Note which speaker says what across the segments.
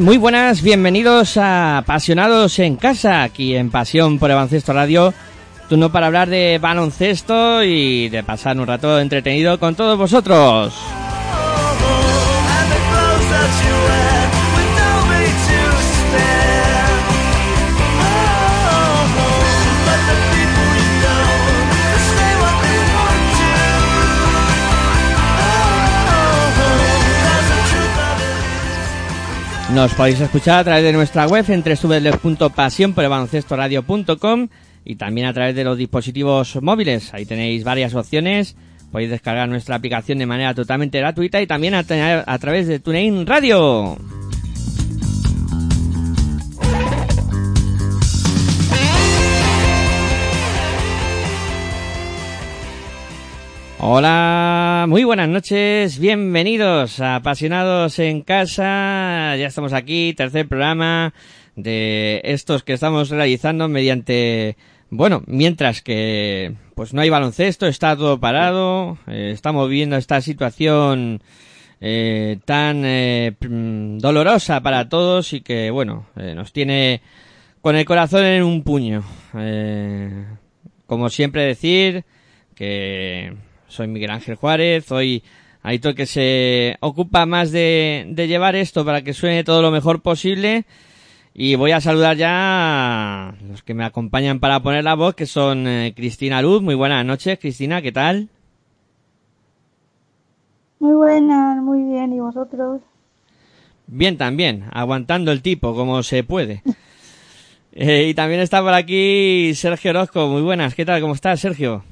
Speaker 1: Muy buenas, bienvenidos a Apasionados en Casa, aquí en Pasión por Baloncesto Radio. Turno para hablar de baloncesto y de pasar un rato entretenido con todos vosotros. Nos podéis escuchar a través de nuestra web en www.pasionporelbaloncestoradio.com y también a través de los dispositivos móviles. Ahí tenéis varias opciones. Podéis descargar nuestra aplicación de manera totalmente gratuita y también a, a través de TuneIn Radio. Hola, muy buenas noches, bienvenidos a Apasionados en Casa. Ya estamos aquí, tercer programa de estos que estamos realizando mediante, bueno, mientras que pues no hay baloncesto, está todo parado, eh, estamos viviendo esta situación eh, tan eh, mm, dolorosa para todos y que, bueno, eh, nos tiene con el corazón en un puño. Eh, como siempre decir que soy Miguel Ángel Juárez, hoy Aitor que se ocupa más de, de llevar esto para que suene todo lo mejor posible y voy a saludar ya a los que me acompañan para poner la voz que son eh, Cristina Luz, muy buenas noches Cristina, ¿qué tal?
Speaker 2: Muy buenas, muy bien. ¿Y vosotros?
Speaker 1: Bien también, aguantando el tipo como se puede. Eh, y también está por aquí Sergio Orozco, muy buenas, ¿qué tal? ¿Cómo estás Sergio?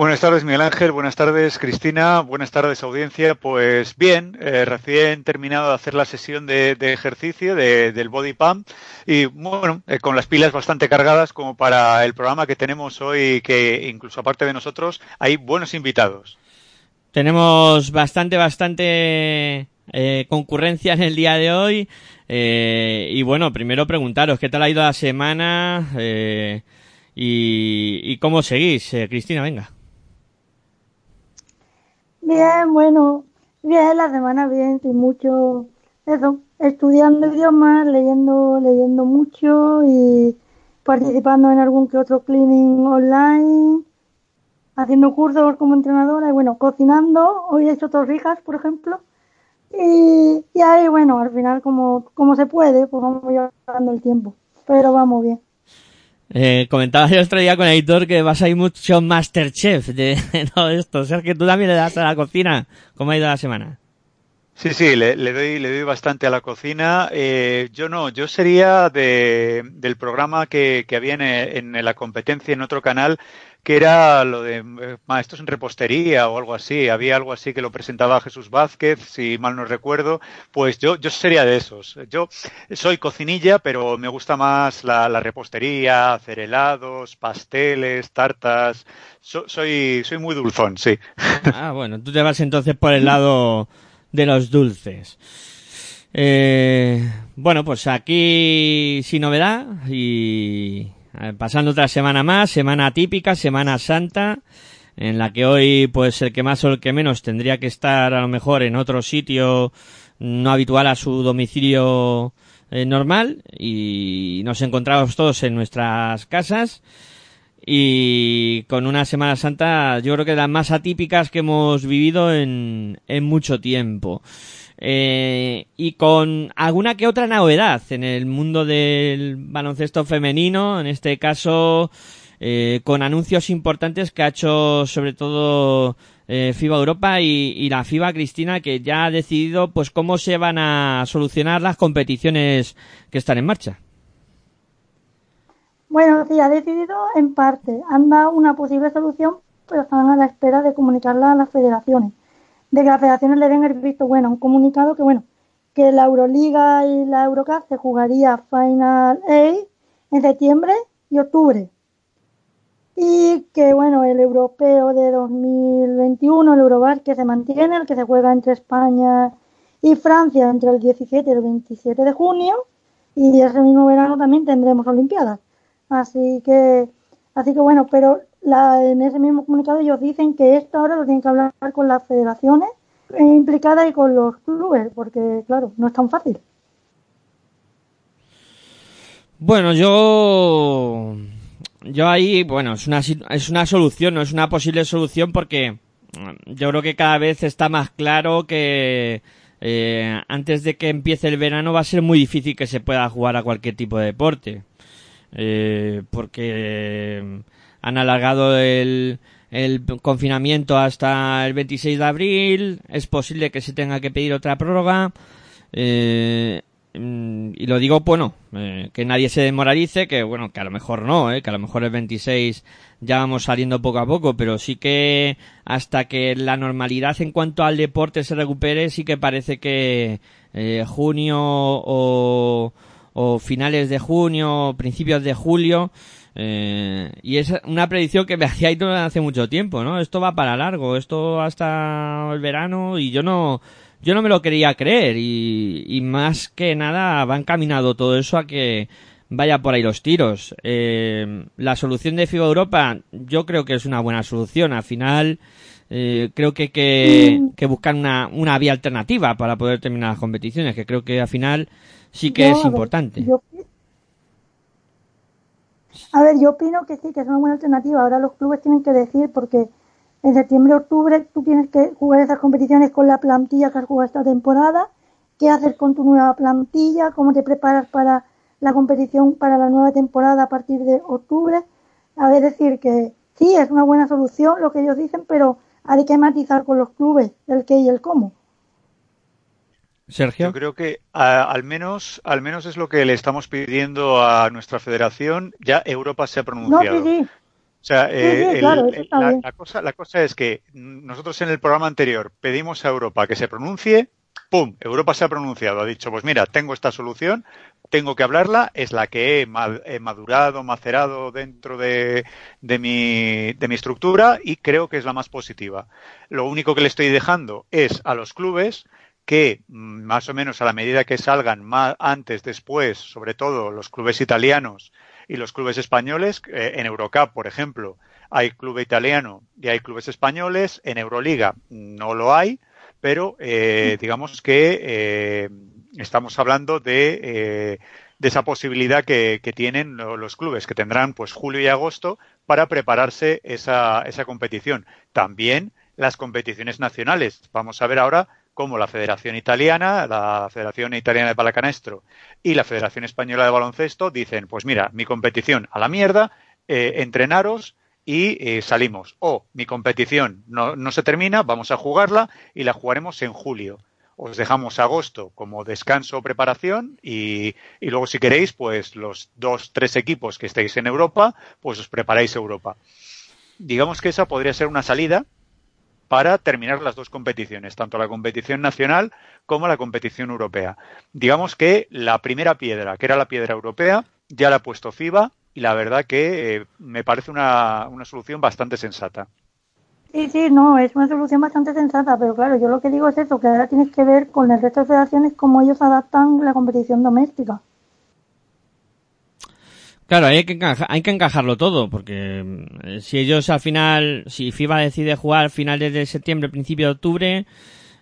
Speaker 3: Buenas tardes, Miguel Ángel. Buenas tardes, Cristina. Buenas tardes, audiencia. Pues bien, eh, recién terminado de hacer la sesión de, ejercicio de- del Body Pump y bueno, eh, con las pilas bastante cargadas como para el programa que tenemos hoy, que incluso aparte de nosotros hay buenos invitados.
Speaker 1: Tenemos bastante, bastante eh, concurrencia en el día de hoy. Eh, y bueno, primero preguntaros, ¿qué tal ha ido la semana? Y, y cómo seguís? Cristina, venga.
Speaker 2: Bien, bueno, bien, la semana bien, sin mucho, eso, estudiando idiomas, leyendo, leyendo mucho y participando en algún que otro cleaning online, haciendo cursos como entrenadora y bueno, cocinando, hoy he hecho torrijas, por ejemplo, y, y ahí, bueno, al final como, como se puede, pues vamos llevando el tiempo, pero vamos bien.
Speaker 1: Eh, comentaba el otro día con el editor que vas a ir mucho Masterchef de todo esto. O que tú también le das a la cocina. ¿Cómo ha ido la semana?
Speaker 3: Sí, sí, le, doy, le doy bastante a la cocina. Eh, yo no, yo sería de, del programa que, que había en la competencia en otro canal, que era lo de eh, maestros en repostería o algo así. Había algo así que lo presentaba Jesús Vázquez, si mal no recuerdo. Pues yo, yo sería de esos. Yo soy cocinilla, pero me gusta más la, la repostería, hacer helados, pasteles, tartas. So- soy, soy muy dulzón, sí.
Speaker 1: Ah, bueno, tú te vas entonces por el lado de los dulces. Eh, bueno, pues aquí sin novedad y pasando otra semana más, semana típica, semana santa, en la que hoy pues el que más o el que menos tendría que estar a lo mejor en otro sitio no habitual a su domicilio eh, normal y nos encontramos todos en nuestras casas y con una Semana Santa yo creo que de las más atípicas que hemos vivido en, en mucho tiempo. Eh, y con alguna que otra novedad en el mundo del baloncesto femenino, en este caso eh, con anuncios importantes que ha hecho sobre todo eh, FIBA Europa y, la FIBA Cristina que ya ha decidido pues cómo se van a solucionar las competiciones que están en marcha.
Speaker 2: Bueno, sí, ha decidido en parte. Han dado una posible solución, pero están a la espera de comunicarla a las federaciones. De que las federaciones le den el visto bueno. Un comunicado que, bueno, que la Euroliga y la Eurocup se jugaría Final 8 en septiembre y octubre. Y que, bueno, el europeo de 2021, el Eurobasket, que se mantiene, el que se juega entre España y Francia entre el 17 y el 27 de junio. Y ese mismo verano también tendremos Olimpiadas. Así que, así que bueno, pero la, en ese mismo comunicado ellos dicen que esto ahora lo tienen que hablar con las federaciones eh, implicadas y con los clubes, porque claro, no es tan fácil.
Speaker 1: Bueno, yo yo ahí, bueno, es una es una solución, no es una posible solución porque mm, yo creo que cada vez está más claro que eh, antes de que empiece el verano va a ser muy difícil que se pueda jugar a cualquier tipo de deporte. Eh, porque han alargado el, el confinamiento hasta el 26 de abril, es posible que se tenga que pedir otra prórroga. Eh, mm, y lo digo, bueno, eh, que nadie se demoralice, que bueno, que a lo mejor no, eh, que a lo mejor el 26 ya vamos saliendo poco a poco, pero sí que hasta que la normalidad en cuanto al deporte se recupere, sí que parece que eh, junio o, o finales de junio, principios de julio, eh, y es una predicción que me hacía hace mucho tiempo, ¿no? Esto va para largo, esto hasta el verano y yo no, yo no me lo quería creer y, y más que nada va encaminado todo eso a que vaya por ahí los tiros. Eh, la solución de FIBA Europa yo creo que es una buena solución. Al final eh, creo que que, que buscar una, una vía alternativa para poder terminar las competiciones, que creo que al final sí que
Speaker 2: Yo,
Speaker 1: es
Speaker 2: ver,
Speaker 1: importante.
Speaker 2: yo- a ver, yo opino que sí, que es una buena alternativa. Ahora los clubes tienen que decir, porque en septiembre, octubre, tú tienes que jugar esas competiciones con la plantilla que has jugado esta temporada. ¿Qué haces con tu nueva plantilla? ¿Cómo te preparas para la competición para la nueva temporada a partir de octubre? A ver, decir que sí, es una buena solución lo que ellos dicen, pero hay que matizar con los clubes el qué y el cómo.
Speaker 1: Sergio.
Speaker 3: Yo creo que a- al menos, al menos es lo que le estamos pidiendo a nuestra federación. Ya Europa se ha
Speaker 2: No,
Speaker 3: pronunciado.
Speaker 2: sí, sí.
Speaker 3: O sea, eh,
Speaker 2: sí, claro,
Speaker 3: el- la, la cosa, la cosa es que nosotros en el programa anterior pedimos a Europa que se pronuncie, ¡pum! Europa se ha pronunciado, ha dicho, pues mira, tengo esta solución, tengo que hablarla, es la que he madurado, macerado dentro de, de, mi, de mi estructura y creo que es la más positiva. Lo único que le estoy dejando es a los clubes que mm, más o menos a la medida que salgan más antes, después, sobre todo los clubes italianos y los clubes españoles, eh, en Eurocup, por ejemplo, hay club italiano y hay clubes españoles, en Euroliga no lo hay, pero eh, digamos que eh, estamos hablando de, de esa posibilidad que, que tienen lo- los clubes, que tendrán pues julio y agosto para prepararse esa, esa competición. También las competiciones nacionales. Vamos a ver ahora cómo la Federación Italiana, la Federación Italiana de Palacanestro y la Federación Española de Baloncesto dicen, pues mira, mi competición a la mierda, eh, entrenaros y eh, salimos. O mi competición no, no se termina, vamos a jugarla y la jugaremos en julio. Os dejamos agosto como descanso o preparación y, y luego si queréis, pues los dos, tres equipos que estéis en Europa, pues os preparáis Europa. Digamos que esa podría ser una salida para terminar las dos competiciones, tanto la competición nacional como la competición europea. Digamos que la primera piedra, que era la piedra europea, ya la ha puesto FIBA y la verdad que eh, me parece una, una solución bastante sensata.
Speaker 2: Sí, sí, no, es una solución bastante sensata, pero claro, yo lo que digo es eso, que ahora tienes que ver con el resto de federaciones cómo ellos adaptan la competición doméstica.
Speaker 1: Claro, hay que, encaja- hay que encajarlo todo, porque mm, si ellos al final, si FIBA decide jugar finales de septiembre, principio de octubre,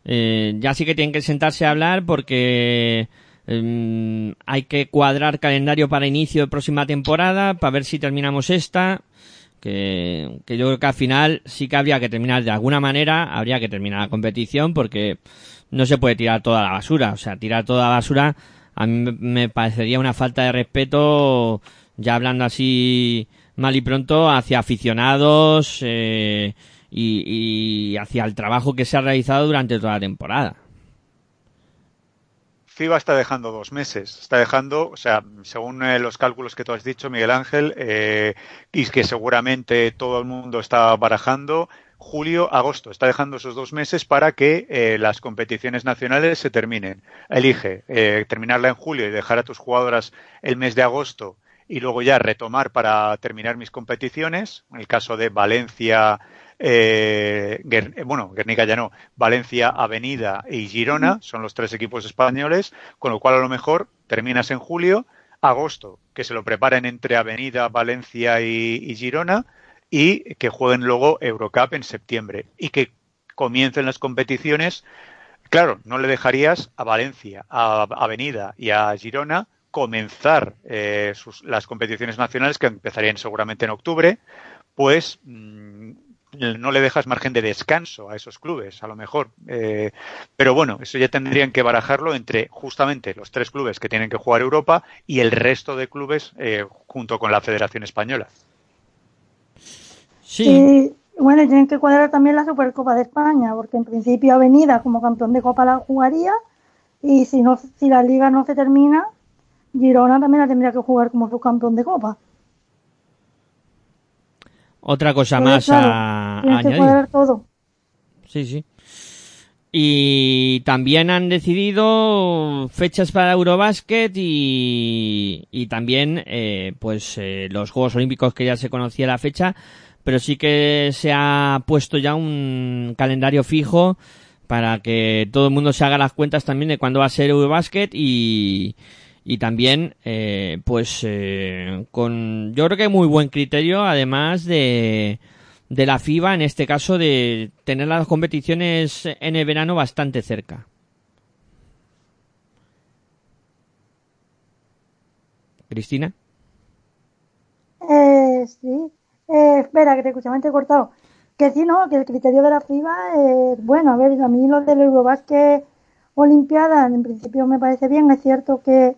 Speaker 1: eh, ya sí que tienen que sentarse a hablar porque mm, hay que cuadrar calendario para inicio de próxima temporada, para ver si terminamos esta, que, que yo creo que al final sí que habría que terminar de alguna manera, habría que terminar la competición porque no se puede tirar toda la basura, o sea, tirar toda la basura a mí me parecería una falta de respeto, ya hablando así mal y pronto, hacia aficionados eh, y, hacia el trabajo que se ha realizado durante toda la temporada.
Speaker 3: FIBA está dejando dos meses. Está dejando, o sea, según eh, los cálculos que tú has dicho, Miguel Ángel, eh, y que seguramente todo el mundo está barajando, julio, agosto. Está dejando esos dos meses para que las competiciones nacionales se terminen. Elige terminarla en julio y dejar a tus jugadoras el mes de agosto y luego ya retomar para terminar mis competiciones. En el caso de Valencia, eh, Guer- eh, bueno, Guernica ya no, Valencia, Avenida y Girona son los tres equipos españoles, con lo cual a lo mejor terminas en julio, agosto, que se lo preparen entre Avenida, Valencia y, y Girona y que jueguen luego Eurocup en septiembre y que comiencen las competiciones. Claro, no le dejarías a Valencia, a Avenida y a Girona comenzar eh, sus- las competiciones nacionales que empezarían seguramente en octubre, pues mm, no le dejas margen de descanso a esos clubes, a lo mejor. Eh, pero bueno, eso ya tendrían que barajarlo entre justamente los tres clubes que tienen que jugar Europa y el resto de clubes eh, junto con la Federación Española.
Speaker 1: Sí,
Speaker 2: Y bueno, y tienen que cuadrar también la Supercopa de España, porque en principio Avenida como campeón de Copa la jugaría y si no si la liga no se termina, Girona también la tendría que jugar como subcampeón de Copa.
Speaker 1: otra cosa más
Speaker 2: claro,
Speaker 1: a, a
Speaker 2: que
Speaker 1: añadir.
Speaker 2: todo.
Speaker 1: Sí, sí. Y también han decidido fechas para Eurobasket y, y también eh, pues eh, los Juegos Olímpicos que ya se conocía la fecha, pero sí que se ha puesto ya un calendario fijo para que todo el mundo se haga las cuentas también de cuándo va a ser Eurobasket y, y también eh, pues eh, con yo creo que muy buen criterio además de de la FIBA, en este caso de tener las competiciones en el verano bastante cerca. Cristina.
Speaker 2: Eh, sí. Eh, espera, que te escuchaba, te he cortado. Que sí, no, que el criterio de la FIBA es bueno. A ver, a mí lo del Eurobasket Olimpiada, en principio me parece bien. Es cierto que,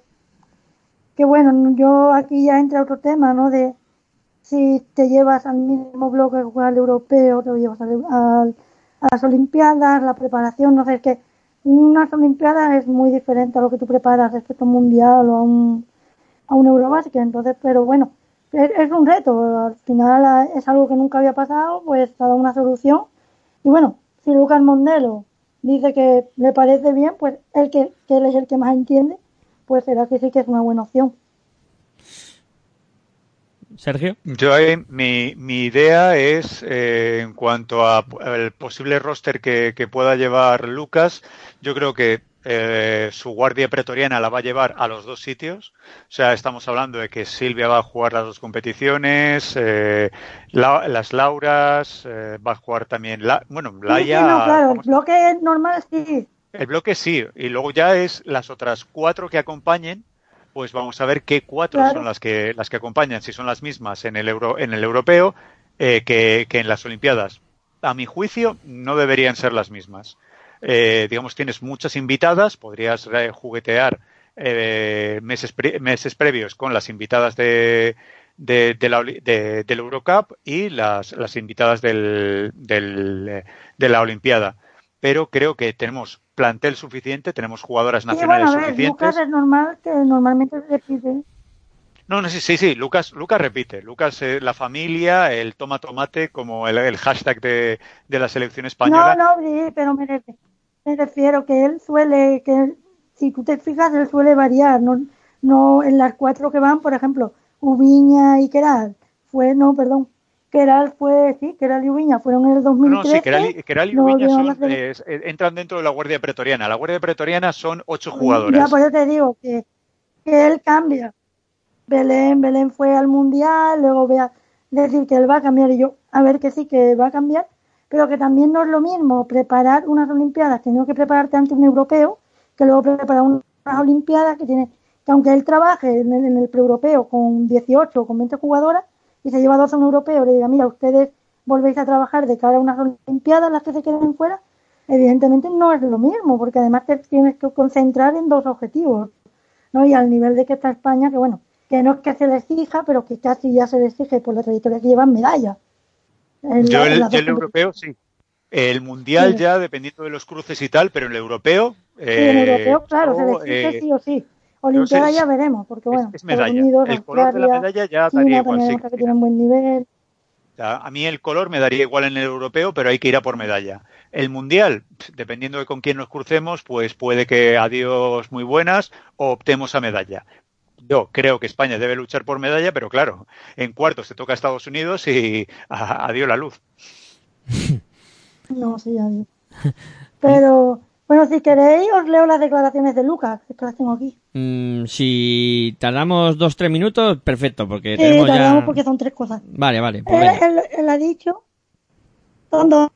Speaker 2: que bueno, yo aquí ya entra otro tema, ¿no? De si te llevas al mismo bloque el europeo, te llevas al- al- a las Olimpiadas, la preparación, no sé, es que unas Olimpiadas es muy diferente a lo que tú preparas respecto a un mundial o a un, a un. Entonces, pero bueno, es, un reto. Al final es algo que nunca había pasado, pues ha dado una solución. Y bueno, si Lucas Mondelo dice que le parece bien, pues el que, que él es el que más entiende, pues será que sí que es una buena opción.
Speaker 1: Sergio.
Speaker 3: Yo ahí, mi, mi idea es, eh, en cuanto a el posible roster que, que pueda llevar Lucas, yo creo que eh, su guardia pretoriana la va a llevar a los dos sitios. O sea, estamos hablando de que Silvia va a jugar las dos competiciones, eh, la- las Lauras, eh, va a jugar también, la, bueno,
Speaker 2: Sí, sí,
Speaker 3: Laia.
Speaker 2: no, claro, el bloque normal sí.
Speaker 3: El bloque sí, y luego ya es las otras cuatro que acompañen, pues vamos a ver qué cuatro
Speaker 2: Claro.
Speaker 3: son las que las que acompañan, si son las mismas en el euro, en el europeo eh, que, que en las Olimpiadas. A mi juicio, no deberían ser las mismas. Eh, digamos, tienes muchas invitadas, podrías juguetear eh, meses, pre- meses previos con las invitadas de, de, de la, de- del Eurocup y las, las invitadas del, del, eh, de la Olimpiada. Pero creo que tenemos plantel suficiente, tenemos jugadoras
Speaker 2: Sí,
Speaker 3: nacionales
Speaker 2: bueno, a ver,
Speaker 3: suficientes.
Speaker 2: Lucas es normal que normalmente repite.
Speaker 3: No, no, sí, sí, sí, Lucas, Lucas repite. Lucas, eh, la familia, el toma tomate, como el, el hashtag de, de la selección española.
Speaker 2: No, no, sí, pero me, ref- me refiero que él suele, que él- si tú te fijas, él suele variar. No, no en las cuatro que van, por ejemplo, Ubiña y Keral, fue, no, perdón, Keral fue, sí, Keral y Ubiña fueron en el
Speaker 3: No,
Speaker 2: 2013.
Speaker 3: no, sí, Keral, Keral y Ubiña son, es- entran dentro de la Guardia Pretoriana. La Guardia Pretoriana son ocho
Speaker 2: Ya,
Speaker 3: jugadoras.
Speaker 2: por eso te digo que, que él cambia. Belén, Belén fue al mundial, luego voy a decir que él va a cambiar y yo, a ver que sí, que va a cambiar, pero que también no es lo mismo preparar unas Olimpiadas, teniendo que prepararte ante un europeo, que luego preparar unas Olimpiadas que tiene, que aunque él trabaje en el, en el pre-europeo con 18 o con 20 jugadoras y se lleva 12 a un europeo, le diga, mira, ustedes volvéis a trabajar de cara a unas Olimpiadas, las que se queden fuera, evidentemente no es lo mismo, porque además te tienes que concentrar en dos objetivos, ¿no? Y al nivel de que está España, que bueno, que no es que se les exija, pero que casi ya se les exige por la trayectoria que llevan medalla. En
Speaker 3: Yo
Speaker 2: la-
Speaker 3: el, yo
Speaker 2: dos
Speaker 3: el europeo sí. El mundial
Speaker 2: Sí.
Speaker 3: ya, dependiendo de los cruces y tal, pero el europeo.
Speaker 2: Sí, en
Speaker 3: eh,
Speaker 2: europeo, claro, se les
Speaker 3: yo,
Speaker 2: exige
Speaker 3: eh,
Speaker 2: sí o sí. Olimpiada
Speaker 3: sé,
Speaker 2: ya veremos, porque
Speaker 3: es-
Speaker 2: bueno,
Speaker 3: es
Speaker 2: Estados
Speaker 3: medalla.
Speaker 2: Unidos,
Speaker 3: El color de la medalla ya
Speaker 2: China
Speaker 3: daría igual, sí,
Speaker 2: que buen nivel.
Speaker 3: A mí el color me daría igual en el europeo, pero hay que ir a por medalla. El mundial, dependiendo de con quién nos crucemos, pues puede que adiós muy buenas o optemos a medalla. Yo creo que España debe luchar por medalla, pero claro, en cuartos se toca a Estados Unidos y adiós la luz.
Speaker 2: No, sí, ya digo. Pero, bueno, si queréis, os leo las declaraciones de Lucas, que las tengo aquí.
Speaker 1: Mm, si tardamos dos tres minutos, perfecto, porque tenemos
Speaker 2: tardamos
Speaker 1: ya.
Speaker 2: porque son tres cosas.
Speaker 1: Vale, vale. pues
Speaker 2: Él,
Speaker 1: venga.
Speaker 2: él- él ha dicho, son dos.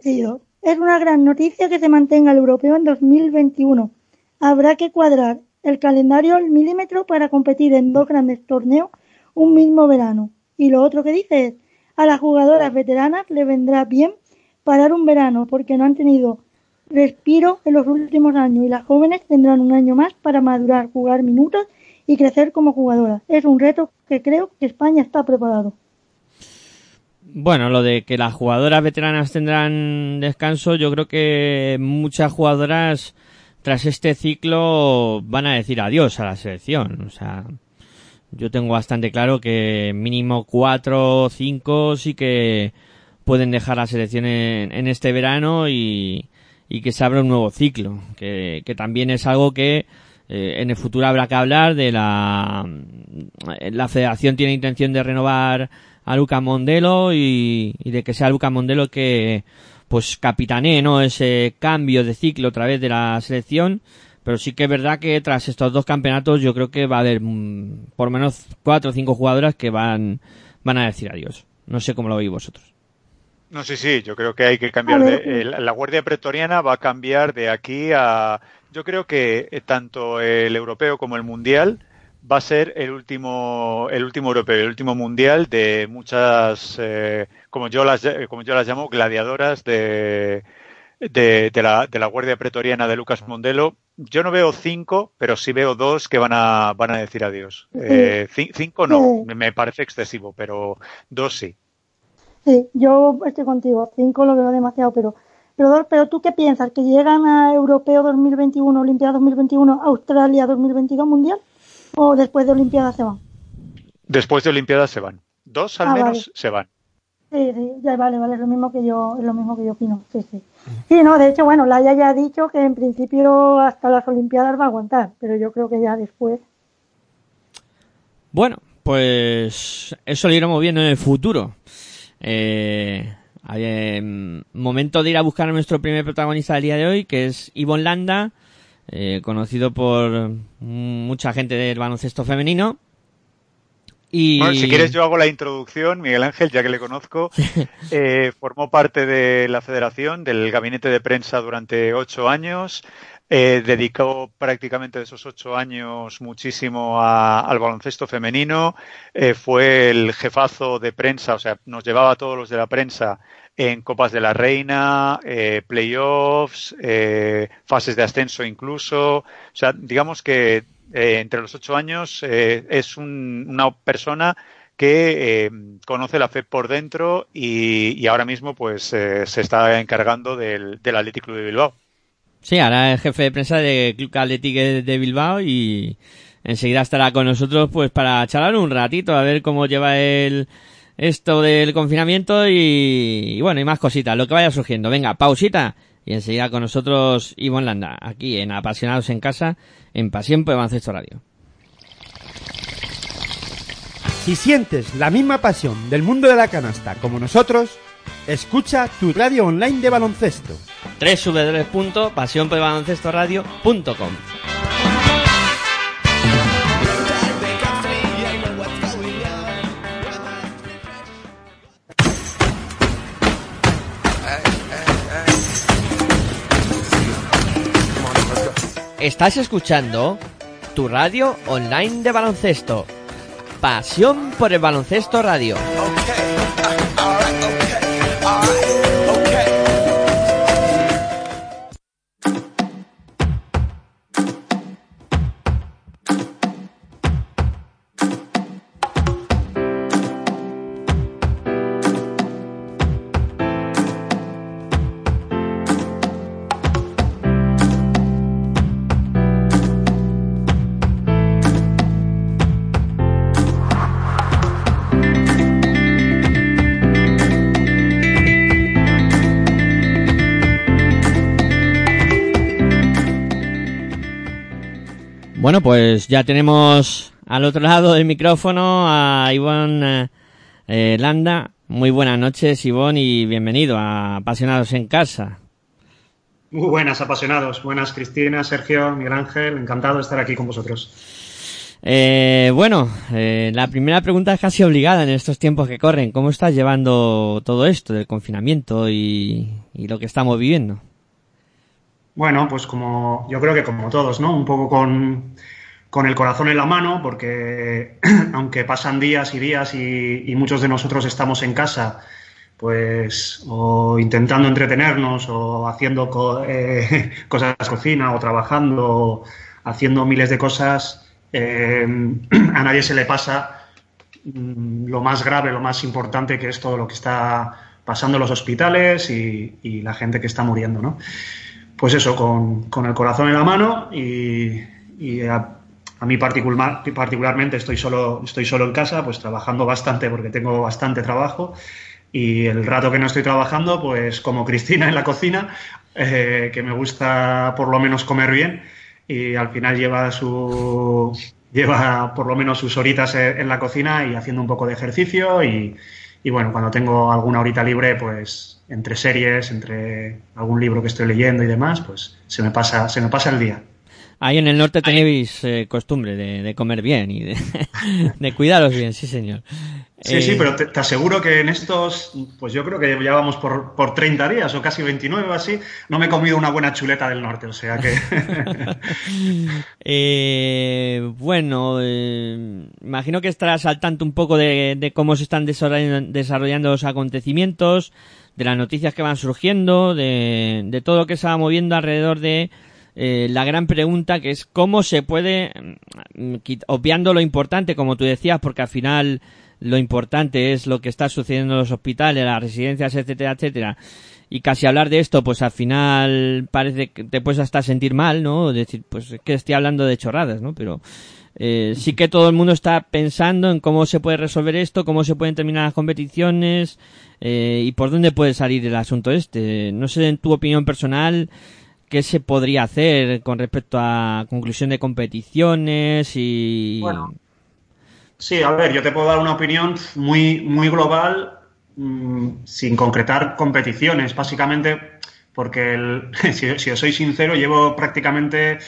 Speaker 2: Sí, dos. Es una gran noticia que se mantenga el europeo en 2021. Habrá que cuadrar el calendario al milímetro para competir en dos grandes torneos un mismo verano. Y lo otro que dice es, a las jugadoras veteranas le vendrá bien parar un verano porque no han tenido respiro en los últimos años y las jóvenes tendrán un año más para madurar, jugar minutos y crecer como jugadoras. Es un reto que creo que España está preparado.
Speaker 1: Bueno, lo de que las jugadoras veteranas tendrán descanso, yo creo que muchas jugadoras tras este ciclo van a decir adiós a la selección. O sea, yo tengo bastante claro que mínimo cuatro o cinco sí que pueden dejar la selección en, en este verano y, y que se abra un nuevo ciclo, que, también es algo que eh, en el futuro habrá que hablar de la la federación tiene intención de renovar a Luca Mondelo y, de que sea Luca Mondelo que pues capitanee no ese cambio de ciclo a través de la selección. Pero sí que es verdad que tras estos dos campeonatos yo creo que va a haber mm, por menos cuatro o cinco jugadoras que van van a decir adiós. No sé cómo lo veis vosotros
Speaker 3: No, sí, sí, yo creo que hay que cambiar. De, el- la Guardia Pretoriana va a cambiar de aquí a. Yo creo que eh, tanto el europeo como el mundial va a ser el último, el último europeo, el último mundial de muchas, eh, como yo las, ll- como yo las llamo, gladiadoras de, de, de la, de la Guardia Pretoriana de Lucas Mondelo. Yo no veo cinco, pero sí veo dos que van a, van a decir adiós. Eh, ci- cinco no, me parece excesivo, pero dos sí.
Speaker 2: Sí, yo estoy contigo. Cinco lo veo demasiado, pero, pero, pero tú qué piensas, que llegan a Europeo 2021, Olimpiada 2021, Australia 2022 Mundial, o después de Olimpiada se van.
Speaker 3: Después de Olimpiadas se van. Dos al
Speaker 2: Ah,
Speaker 3: menos
Speaker 2: vale.
Speaker 3: se van.
Speaker 2: Sí, sí, ya vale, vale, es lo mismo que yo, es lo mismo que yo opino, sí, sí. Sí, no, de hecho, bueno, Laia ya ha dicho que en principio hasta las Olimpiadas va a aguantar, pero yo creo que ya después.
Speaker 1: Bueno, pues eso lo iremos viendo en el futuro. Eh, mm, momento de ir a buscar a nuestro primer protagonista del día de hoy, que es Ivonne Landa, eh, conocido por mucha gente del baloncesto femenino. Y
Speaker 3: Bueno, si quieres yo hago la introducción, Miguel Ángel, ya que le conozco. Eh, formó parte de la federación, del gabinete de prensa durante ocho años. Eh, dedicó prácticamente esos ocho años muchísimo a- al baloncesto femenino. Eh, fue el jefazo de prensa, o sea, nos llevaba a todos los de la prensa en Copas de la Reina, eh, playoffs, eh, fases de ascenso incluso. O sea, digamos que entre los ocho años es un- una persona que conoce la FED por dentro y, ahora mismo pues se está encargando del, del Athletic Club de Bilbao.
Speaker 1: Sí, ahora es jefe de prensa de Club Athletic de Bilbao y enseguida estará con nosotros pues para charlar un ratito a ver cómo lleva el esto del confinamiento y, y bueno, y más cositas, lo que vaya surgiendo. Venga, pausita y enseguida con nosotros Ivonne Landa, aquí en Apasionados en Casa, en Pasión por Baloncesto Radio.
Speaker 4: Si sientes la misma pasión del mundo de la canasta como nosotros, escucha tu radio online de baloncesto.
Speaker 1: www.pasionporbaloncestoradio.com Estás escuchando tu radio online de baloncesto. Pasión por el baloncesto radio. Pues ya tenemos al otro lado del micrófono a Ivonne eh, Landa. Muy buenas noches, Ivonne, y bienvenido a Apasionados en Casa.
Speaker 5: Muy buenas, apasionados. Buenas, Cristina, Sergio, Miguel Ángel. Encantado de estar aquí con vosotros.
Speaker 1: Eh, bueno, eh, la primera pregunta es casi obligada en estos tiempos que corren. ¿Cómo estás llevando todo esto del confinamiento y, y lo que estamos viviendo?
Speaker 5: Bueno, pues como yo creo que como todos, ¿no? Un poco con, con el corazón en la mano, porque aunque pasan días y días y, muchos de nosotros estamos en casa, pues o intentando entretenernos o haciendo co- eh, cosas de cocina o trabajando, o haciendo miles de cosas, eh, a nadie se le pasa mm, lo más grave, lo más importante que es todo lo que está pasando en los hospitales y, la gente que está muriendo, ¿no? Pues eso, con, con el corazón en la mano y, y a mí particular, particularmente estoy solo, estoy solo en casa, pues trabajando bastante porque tengo bastante trabajo y el rato que no estoy trabajando, pues como Cristina en la cocina, eh, que me gusta por lo menos comer bien y al final lleva su lleva por lo menos sus horitas en en la cocina y haciendo un poco de ejercicio y, y bueno, cuando tengo alguna horita libre, pues entre series, entre algún libro que estoy leyendo y demás, pues se me pasa, se me pasa el día.
Speaker 1: Ahí en el norte tenéis eh, costumbre de, de comer bien y de, de cuidaros bien, sí señor.
Speaker 5: Sí,
Speaker 1: Eh,
Speaker 5: sí, pero te, te aseguro que en estos, pues yo creo que ya vamos por, por 30 días o casi 29 o así, no me he comido una buena chuleta del norte, o sea que...
Speaker 1: Eh, bueno, eh, imagino que estarás al tanto un poco de, de cómo se están desarrollando, desarrollando los acontecimientos, de las noticias que van surgiendo, de, de todo lo que se va moviendo alrededor de eh, la gran pregunta que es cómo se puede, mm, quit- obviando lo importante, como tú decías, porque al final lo importante es lo que está sucediendo en los hospitales, las residencias, etcétera, etcétera. y casi hablar de esto, pues al final parece que te puedes hasta sentir mal, ¿no? Decir, pues es que estoy hablando de chorradas, ¿no? Pero eh, sí que todo el mundo está pensando en cómo se puede resolver esto, cómo se pueden terminar las competiciones eh, y por dónde puede salir el asunto este. No sé, en tu opinión personal, qué se podría hacer con respecto a conclusión de competiciones y...
Speaker 5: Bueno. Sí, a ver, yo te puedo dar una opinión muy, muy global, mmm, sin concretar competiciones, básicamente, porque si, si, os soy sincero, llevo prácticamente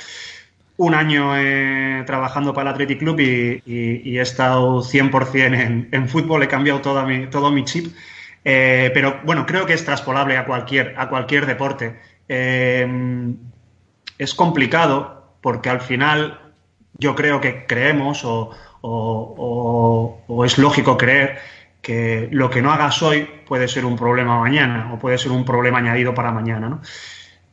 Speaker 5: un año eh, trabajando para el Athletic Club y, y, y he estado 100% en, en, fútbol, he cambiado toda mi, todo mi chip, eh, pero bueno, creo que es traspolable a cualquier, a cualquier deporte. Eh, es complicado porque al final yo creo que creemos o, es lógico creer que lo que no hagas hoy puede ser un problema mañana o puede ser un problema añadido para mañana.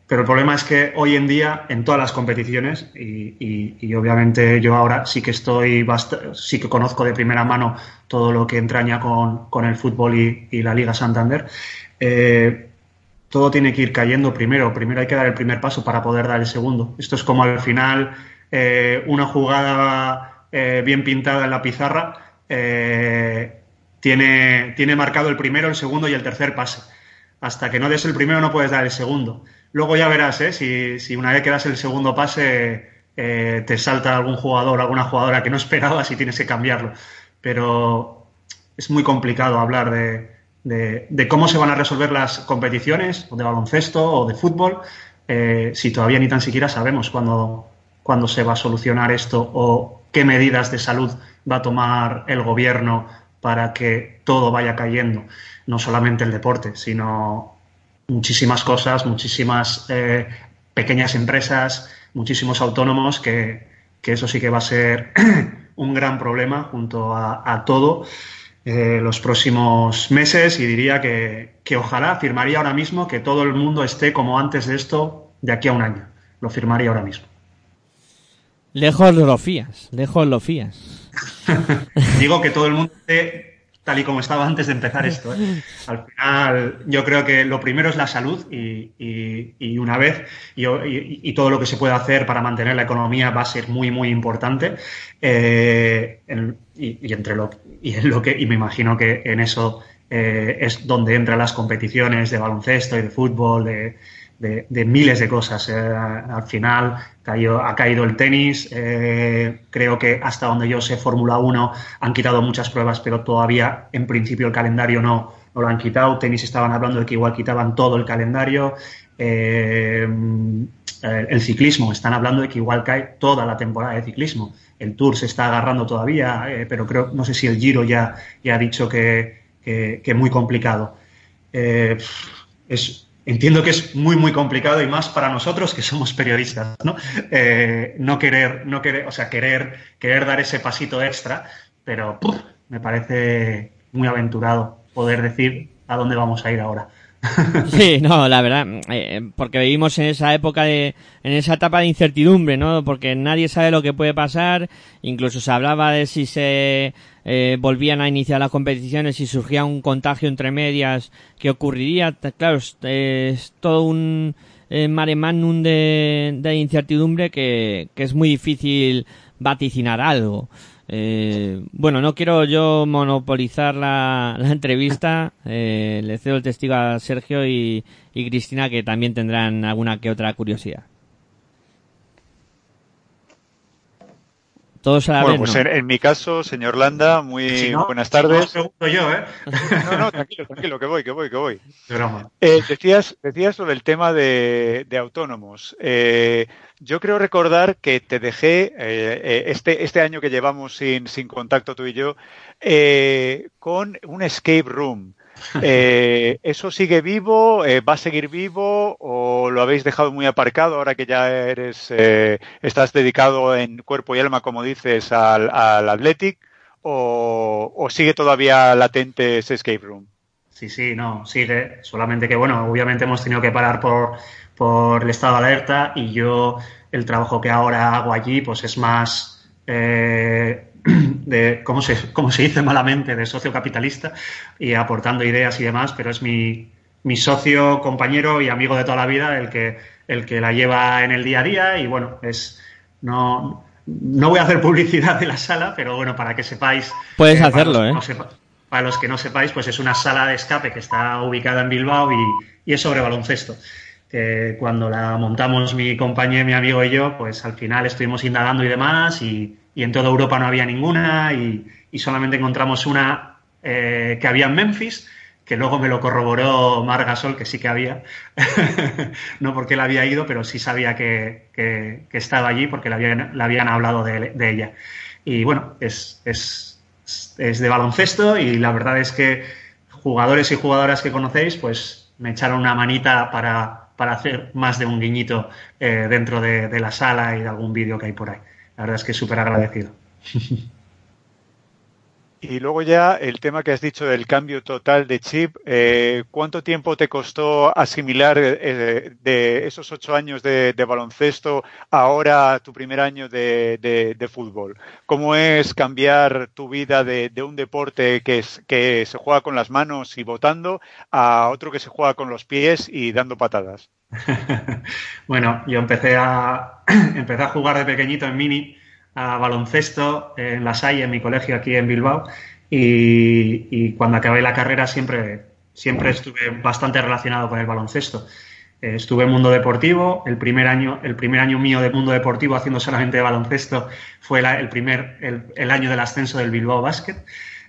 Speaker 5: Pero el problema es que hoy en día, en todas las competiciones, y, obviamente yo ahora sí que estoy, sí que conozco de primera mano todo lo que entraña con, el fútbol y, y, la Liga Santander, eh, todo tiene que ir cayendo primero. Primero hay que dar el primer paso para poder dar el segundo. Esto es como al final eh, una jugada eh, bien pintada en la pizarra eh, tiene, tiene marcado el primero, el segundo y el tercer pase. Hasta que no des el primero no puedes dar el segundo. Luego ya verás, si, si, una vez que das el segundo pase te salta algún jugador, alguna jugadora que no esperabas y tienes que cambiarlo. Pero es muy complicado hablar de, de, cómo se van a resolver las competiciones, o de baloncesto o de fútbol, eh, si todavía ni tan siquiera sabemos cuándo, cuándo se va a solucionar esto o qué medidas de salud va a tomar el gobierno para que todo vaya cayendo, no solamente el deporte, sino muchísimas cosas, muchísimas eh, pequeñas empresas, muchísimos autónomos, que, que, eso sí que va a ser un gran problema junto a todo eh, los próximos meses y diría que, que, ojalá firmaría ahora mismo que todo el mundo esté como antes de esto de aquí a un año. Lo firmaría ahora mismo.
Speaker 1: Lejos lo fías, lejos lo fías.
Speaker 5: Digo que todo el mundo esté tal y como estaba antes de empezar esto. ¿eh? Al final, yo creo que lo primero es la salud y, y, y una vez y, y, todo lo que se puede hacer para mantener la economía va a ser muy, muy importante. Eh, en, y, entre lo, y, en lo que, y me imagino que en eso eh, es donde entran las competiciones de baloncesto y de fútbol, de, de, miles de cosas. Eh, al final ha caído el tenis, eh, creo que hasta donde yo sé Fórmula 1 han quitado muchas pruebas, pero todavía en principio el calendario no, no lo han quitado. Tenis estaban hablando de que igual quitaban todo el calendario. Eh, el ciclismo, están hablando de que igual cae toda la temporada de ciclismo. El Tour se está agarrando todavía, eh, pero creo, no sé si el Giro ya, ya ha dicho que, que, muy complicado. Eh, es, entiendo que es muy, muy complicado y más para nosotros que somos periodistas, ¿no? No querer, no querer, o sea, querer, querer dar ese pasito extra, pero me parece muy aventurado poder decir a dónde vamos a ir ahora.
Speaker 1: Sí, no, la verdad, eh, porque vivimos en esa época de, en esa etapa de incertidumbre, ¿no? Porque nadie sabe lo que puede pasar, incluso se hablaba de si se eh, volvían a iniciar las competiciones y surgía un contagio entre medias, ¿qué ocurriría? Claro, es, todo un eh, mare magnum de, incertidumbre que es muy difícil vaticinar algo. Eh, bueno, no quiero yo monopolizar la, la entrevista. Eh, le cedo el testigo a Sergio y, y, Cristina, que también tendrán alguna que otra curiosidad.
Speaker 3: Todos a la bueno, vez, pues ¿no? en, en, mi caso, señor Landa, muy si no, buenas tardes.
Speaker 5: Si no, yo, ¿eh?
Speaker 3: no, no, tranquilo, tranquilo, que voy, que voy, que voy. Eh, decías, decías sobre el tema de, de autónomos. Eh, yo creo recordar que te dejé eh, este, este año que llevamos sin, sin contacto tú y yo eh, con un escape room. Eh, ¿Eso sigue vivo? Eh, ¿Va a seguir vivo? ¿O lo habéis dejado muy aparcado ahora que ya eres eh, estás dedicado en cuerpo y alma, como dices, al, al Athletic? O, ¿O sigue todavía latente ese escape room?
Speaker 5: Sí, sí, no, sigue. Solamente que, bueno, obviamente hemos tenido que parar por, por el estado de alerta y yo el trabajo que ahora hago allí pues es más eh, de, ¿cómo se, ¿cómo se dice malamente?, de socio capitalista y aportando ideas y demás, pero es mi, mi socio, compañero y amigo de toda la vida, el que, el que la lleva en el día a día y bueno, es no, no voy a hacer publicidad de la sala, pero bueno, para que sepáis.
Speaker 1: Puedes
Speaker 5: para
Speaker 1: hacerlo,
Speaker 5: los
Speaker 1: ¿eh?
Speaker 5: no sepa- para los que no sepáis, pues es una sala de escape que está ubicada en Bilbao y, es sobre baloncesto. Cuando la montamos mi compañero, mi amigo y yo, pues al final estuvimos indagando y demás, y, en toda Europa no había ninguna, y, solamente encontramos una eh, que había en Memphis, que luego me lo corroboró Mar Gasol, que sí que había. no porque él había ido, pero sí sabía que, estaba allí porque le habían, hablado de, ella. Y bueno, es, es de baloncesto y la verdad es que jugadores y jugadoras que conocéis, pues me echaron una manita para, para hacer más de un guiñito eh, dentro de, de la sala y de algún vídeo que hay por ahí. La verdad es que súper agradecido.
Speaker 3: Y luego ya el tema que has dicho del cambio total de chip, eh, ¿cuánto tiempo te costó asimilar eh, de esos ocho años de, baloncesto ahora tu primer año de, de- fútbol? ¿Cómo es cambiar tu vida de, de un deporte que, es, que se juega con las manos y botando a otro que se juega con los pies y dando patadas?
Speaker 5: Bueno, yo empecé a, empecé a jugar de pequeñito en mini a baloncesto en la Salle, en mi colegio aquí en Bilbao, y, cuando acabé la carrera siempre, siempre estuve bastante relacionado con el baloncesto. Eh, estuve en mundo deportivo, el primer año, el primer año mío de mundo deportivo haciendo solamente de baloncesto fue el primer, el año del ascenso del Bilbao Basket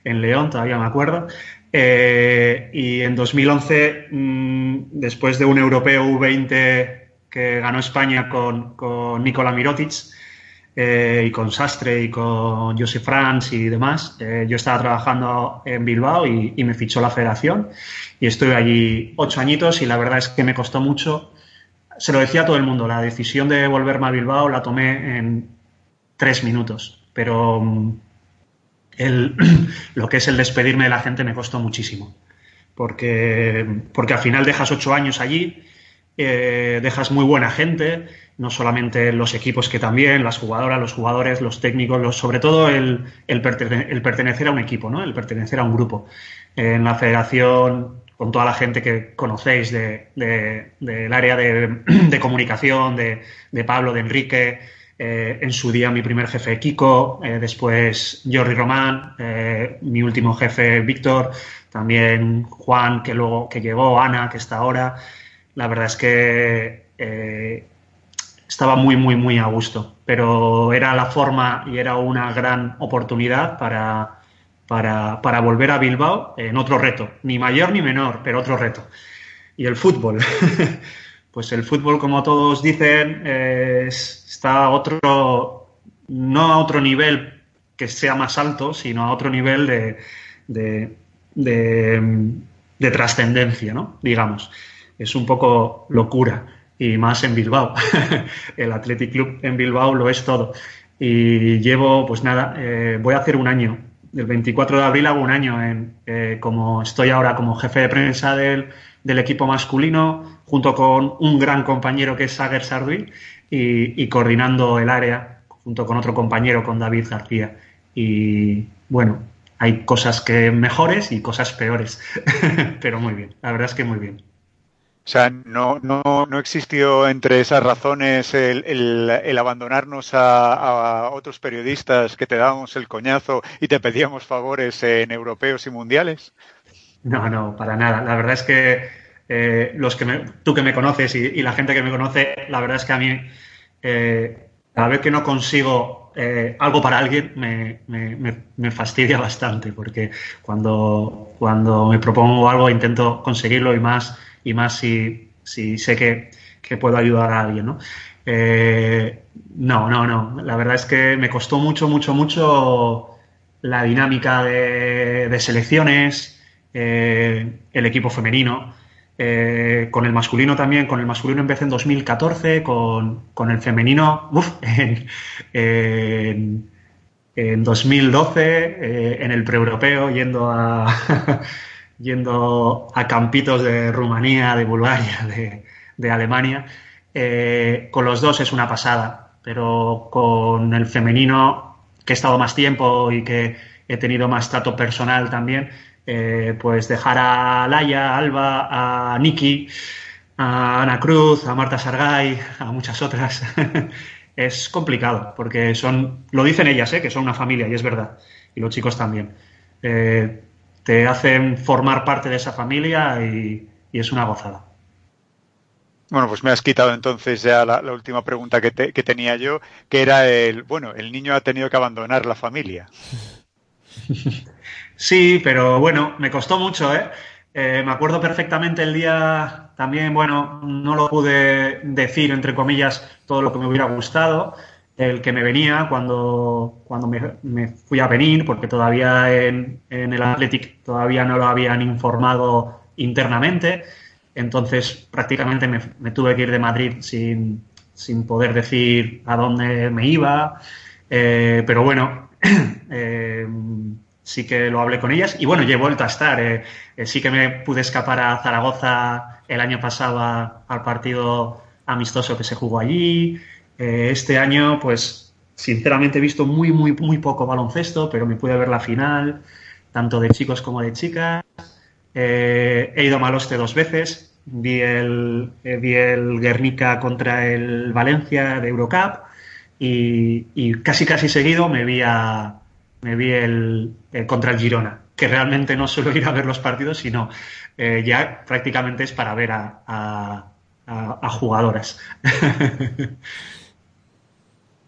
Speaker 5: en León, todavía me acuerdo. Eh, y en 2011, mm, después de un europeo U20 que ganó España con, con Nikola Mirotic eh, y con Sastre y con Josef Franz y demás, eh, yo estaba trabajando en Bilbao y, y me fichó la federación y estuve allí ocho añitos y la verdad es que me costó mucho. Se lo decía a todo el mundo, la decisión de volverme a Bilbao la tomé en tres minutos, pero mm, el, lo que es el despedirme de la gente me costó muchísimo. Porque, porque al final dejas ocho años allí, eh, dejas muy buena gente, no solamente los equipos que también, las jugadoras, los jugadores, los técnicos, los, sobre todo el, el, pertene- el pertenecer a un equipo, ¿no? el pertenecer a un grupo. en la federación, con toda la gente que conocéis de- de- del área de, de comunicación, de, de Pablo, de Enrique, eh, en su día mi primer jefe Kiko, eh, después Jordi Román, mi último jefe Víctor, también Juan que luego que llegó, Ana que está ahora. La verdad es que eh, estaba muy muy muy a gusto, pero era la forma y era una gran oportunidad para para, para volver a Bilbao en otro reto, ni mayor ni menor, pero otro reto. Y el fútbol. pues el fútbol, como todos dicen, eh, es- está a otro, no a otro nivel que sea más alto, sino a otro nivel de, de, de- de trascendencia, ¿no? Digamos. Es un poco locura, y más en Bilbao. el Athletic Club en Bilbao lo es todo. Y llevo, pues nada, eh, voy a hacer un año. El 24 de abril hago un año en, eh, como estoy ahora como jefe de prensa del, del equipo masculino, junto con un gran compañero que es Sager Sarduy y, y coordinando el área junto con otro compañero, con David García. Y bueno, hay cosas que mejores y cosas peores, pero muy bien, la verdad es que muy bien.
Speaker 3: O sea, no, no, no existió entre esas razones el, el- abandonarnos a, a otros periodistas que te dábamos el coñazo y te pedíamos favores en europeos y mundiales.
Speaker 5: No, no, para nada. La verdad es que eh, los que me- tú que me conoces y, y la gente que me conoce, la verdad es que a mí, eh, cada vez que no consigo eh, algo para alguien, me, me- me- me fastidia bastante, porque cuando, cuando me propongo algo intento conseguirlo y más, y más si, si sé que, que puedo ayudar a alguien, ¿no? Eh, no, no, no. La verdad es que me costó mucho, mucho, mucho la dinámica de, selecciones, eh, el equipo femenino, eh, con el masculino también, con el masculino empecé en 2014, con, con el femenino uf, en, en, en 2012, eh, en el preeuropeo, yendo a, yendo a campitos de Rumanía, de Bulgaria, de, Alemania. Eh, con los dos es una pasada, pero con el femenino, que he estado más tiempo y que he tenido más trato personal también, eh, pues dejar a Laia, a Alba, a Nikki, a Ana Cruz, a Marta Sargay, a muchas otras, es complicado, porque son, lo dicen ellas, ¿eh? que son una familia, y es verdad, y los chicos también. Te hacen formar parte de esa familia y, y es una gozada.
Speaker 3: Bueno, pues me has quitado entonces ya la, la última pregunta que, te- que tenía yo, que era el, bueno, el niño ha tenido que abandonar la familia.
Speaker 5: Sí, pero bueno, me costó mucho, ¿eh? Eh, me acuerdo perfectamente el día, también, bueno, no lo pude decir, entre comillas, todo lo que me hubiera gustado, el que me venía cuando, cuando me, me fui a venir, porque todavía en, en el Athletic todavía no lo habían informado internamente, entonces prácticamente me, tuve que ir de Madrid sin, sin poder decir a dónde me iba, eh, pero bueno, eh, sí que lo hablé con ellas y bueno, ya he vuelto a estar. eh, eh, sí que me pude escapar a Zaragoza el año pasado al partido amistoso que se jugó allí. Eh, este año, pues sinceramente he visto muy, muy, muy poco baloncesto, pero me pude ver la final, tanto de chicos como de chicas. Eh, he ido a Maloste dos veces. Vi el, eh, vi el Guernica contra el Valencia de Eurocup y, casi casi seguido me vi a, me vi el, el contra el Girona, que realmente no suelo ir a ver los partidos, sino eh, ya prácticamente es para ver a- a jugadoras.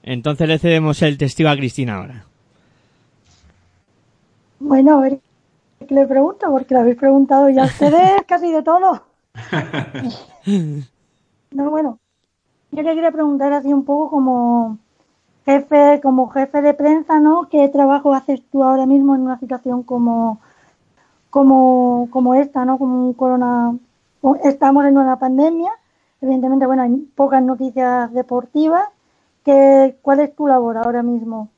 Speaker 1: Entonces le cedemos el testigo a Cristina ahora.
Speaker 2: Bueno, a ver qué le pregunto, porque lo habéis preguntado ya ustedes casi de todo. No, bueno, yo le quería preguntar así un poco como jefe, como jefe de prensa, ¿no? ¿Qué trabajo haces tú ahora mismo en una situación como, como, como esta, ¿no? Como un corona, estamos en una pandemia, evidentemente, bueno, hay pocas noticias deportivas. ¿Qué, ¿Cuál es tu labor ahora mismo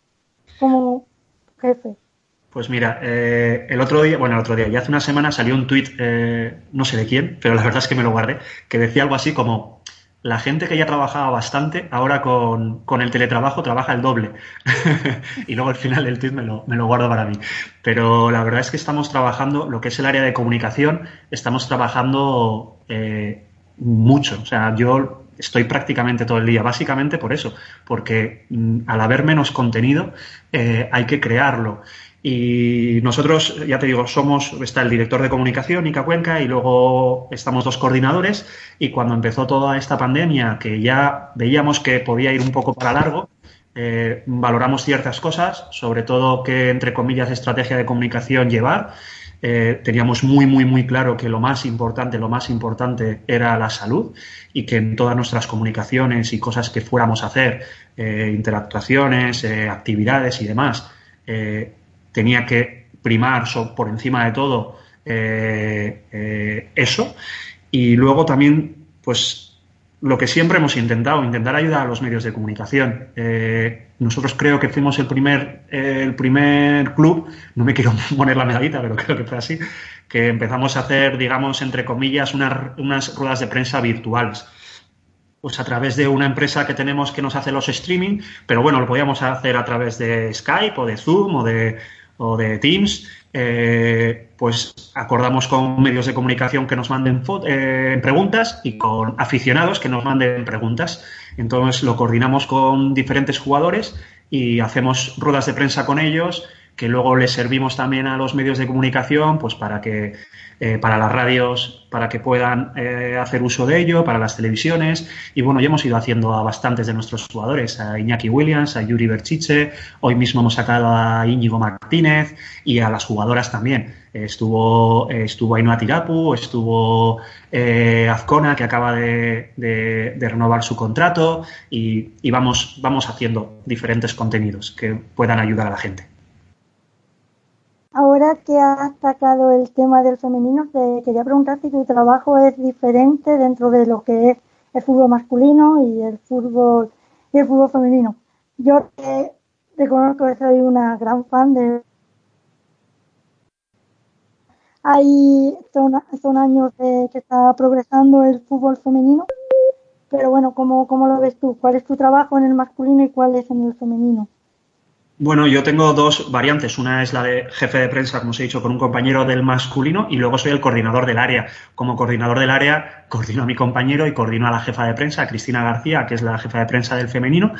Speaker 2: como jefe?
Speaker 5: Pues mira, eh, el otro día, bueno, el otro día, ya hace una semana salió un tuit, eh, no sé de quién, pero la verdad es que me lo guardé, que decía algo así como, la gente que ya trabajaba bastante, ahora con, con el teletrabajo trabaja el doble. y luego al final el tuit me lo, me lo guardo para mí. Pero la verdad es que estamos trabajando, lo que es el área de comunicación, estamos trabajando eh, mucho. O sea, yo estoy prácticamente todo el día, básicamente por eso, porque mm, al haber menos contenido eh, hay que crearlo. Y nosotros, ya te digo, somos, está el director de comunicación, Ica Cuenca, y luego estamos dos coordinadores. Y cuando empezó toda esta pandemia, que ya veíamos que podía ir un poco para largo, eh, valoramos ciertas cosas, sobre todo qué, entre comillas, estrategia de comunicación llevar. Eh, teníamos muy, muy, muy claro que lo más importante, lo más importante era la salud y que en todas nuestras comunicaciones y cosas que fuéramos a hacer, eh, interactuaciones, eh, actividades y demás, eh, tenía que primar por encima de todo eso. Y luego también, pues, lo que siempre hemos intentado, intentar ayudar a los medios de comunicación. Eh, nosotros creo que fuimos el primer, eh, el primer club, no me quiero poner la medallita, pero creo que fue así, que empezamos a hacer, digamos, entre comillas, unas, unas ruedas de prensa virtuales pues a través de una empresa que tenemos que nos hace los streaming, pero bueno, lo podíamos hacer a través de Skype o de Zoom o de, o de Teams. Eh, pues acordamos con medios de comunicación que nos manden eh, preguntas y con aficionados que nos manden preguntas. Entonces lo coordinamos con diferentes jugadores y hacemos ruedas de prensa con ellos que luego les servimos también a los medios de comunicación pues para que eh, para las radios para que puedan eh, hacer uso de ello para las televisiones. Y bueno ya hemos ido haciendo a bastantes de nuestros jugadores a Iñaki Williams a Yuri Berchiche hoy mismo hemos sacado a Íñigo Martínez y a las jugadoras también. Estuvo eh, estuvo Ainhoa Tirapu estuvo Azcona que acaba de renovar su contrato y, y vamos vamos haciendo diferentes contenidos que puedan ayudar a la gente
Speaker 2: Ahora que has sacado el tema del femenino, te quería preguntar si tu trabajo es diferente dentro de lo que es el fútbol masculino y el fútbol y el fútbol femenino. Yo reconozco que soy una gran fan de hay son, son años de que está progresando el fútbol femenino, pero bueno, ¿cómo, ¿cómo lo ves tú? ¿Cuál es tu trabajo en el masculino y cuál es en el femenino?
Speaker 5: Bueno, yo tengo dos variantes. Una es la de jefe de prensa, como os he dicho, con un compañero del masculino y luego soy el coordinador del área. Como coordinador del área, coordino a mi compañero y coordino a la jefa de prensa, Cristina García, que es la jefa de prensa del femenino.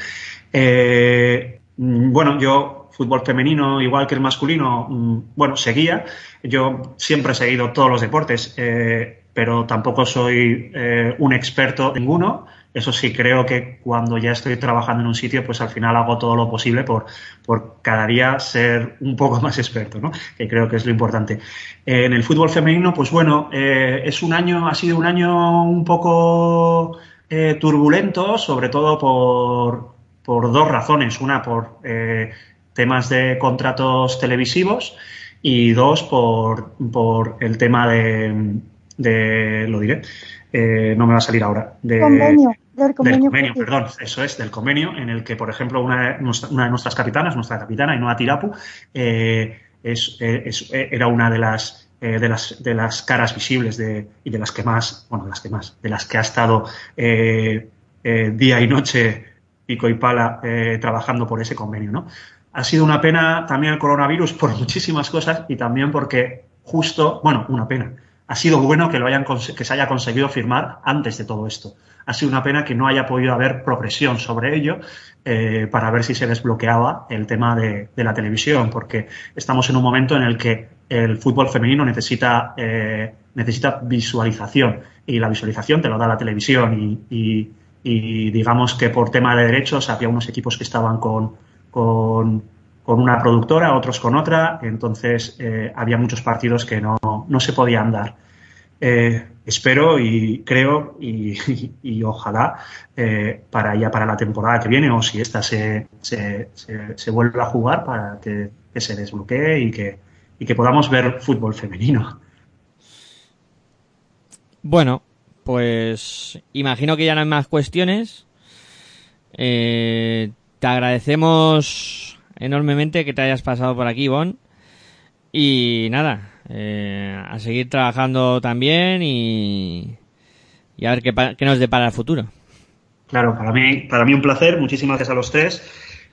Speaker 5: Eh, bueno, yo fútbol femenino, igual que el masculino, mm, bueno, seguía. Yo siempre he seguido todos los deportes, eh, pero tampoco soy eh, un experto en ninguno. Eso sí, creo que cuando ya estoy trabajando en un sitio, pues al final hago todo lo posible por, por cada día ser un poco más experto, ¿no? Que creo que es lo importante. Eh, en el fútbol femenino, pues bueno, eh, es un año, ha sido un año un poco eh, turbulento, sobre todo por, por dos razones. Una, por temas de contratos televisivos y dos, por, por el tema de, de lo diré, eh, no me va a salir ahora. De,
Speaker 2: Convenio, del
Speaker 5: del
Speaker 2: convenio.
Speaker 5: perdón, eso es, del convenio, en el que, por ejemplo, una, de nuestra- una de nuestras capitanas, nuestra capitana, Ainhoa Tirapu, eh, es, eh, es- eh, era una de las, eh, de las de las caras visibles de, y de las que más, bueno, de las que más, de las que ha estado eh, eh, día y noche, pico y pala, trabajando por ese convenio, ¿no? Ha sido una pena también el coronavirus por muchísimas cosas y también porque justo, bueno, una pena. Ha sido bueno que lo hayan que se haya conseguido firmar antes de todo esto. Ha sido una pena que no haya podido haber progresión sobre ello eh, para ver si se desbloqueaba el tema de, la televisión, porque estamos en un momento en el que el fútbol femenino necesita, eh, necesita visualización y la visualización te lo da la televisión y, digamos que por tema de derechos había unos equipos que estaban con, con, con una productora, otros con otra, entonces eh, había muchos partidos que no, no se podían dar. Eh, espero y creo y, ojalá eh, para ya para la temporada que viene o si esta se, se, se, vuelve a jugar para que, que se desbloquee y que, y que podamos ver fútbol femenino.
Speaker 1: Bueno, pues imagino que ya no hay más cuestiones. Eh, te agradecemos enormemente que te hayas pasado por aquí, Ivonne. Y nada, eh, a seguir trabajando también y, y a ver qué, qué nos depara el futuro.
Speaker 5: Claro, para mí, para mí un placer. Muchísimas gracias a los tres.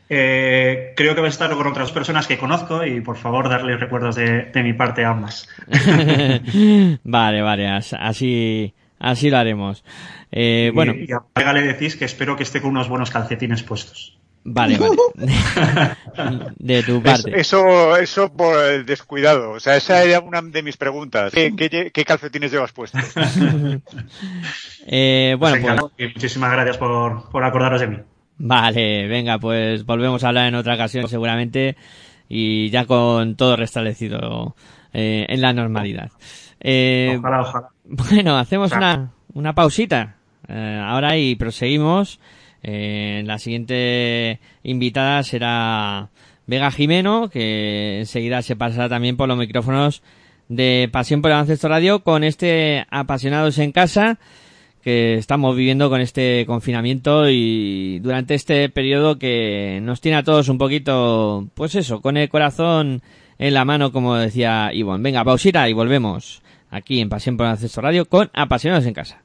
Speaker 5: Eh, creo que vais a estar con otras personas que conozco y por favor darle recuerdos de, de mi parte a ambas.
Speaker 1: vale, vale, as- así, así lo haremos. Eh, bueno,
Speaker 5: Y, y a Pega le decís que espero que esté con unos buenos calcetines puestos.
Speaker 1: Vale, vale. De tu
Speaker 3: Es-
Speaker 1: parte.
Speaker 3: Eso, eso por el descuidado. O sea, esa era una de mis preguntas. ¿Qué, qué- qué calcetines llevas puestos?
Speaker 1: Eh, bueno, pues
Speaker 5: y muchísimas gracias por, por acordaros de mí.
Speaker 1: Vale, venga, pues volvemos a hablar en otra ocasión seguramente y ya con todo restablecido eh, en la normalidad. Eh,
Speaker 5: Ojalá, ojalá.
Speaker 1: bueno, hacemos una, una pausita eh, ahora y proseguimos. Eh, la siguiente invitada será Vega Jimeno, que enseguida se pasará también por los micrófonos de Pasión por el Baloncesto Radio con este Apasionados en Casa que estamos viviendo con este confinamiento y durante este periodo que nos tiene a todos un poquito, pues eso, con el corazón en la mano, como decía Ivonne. Venga, pausita y volvemos aquí en Pasión por el Baloncesto Radio con Apasionados en Casa.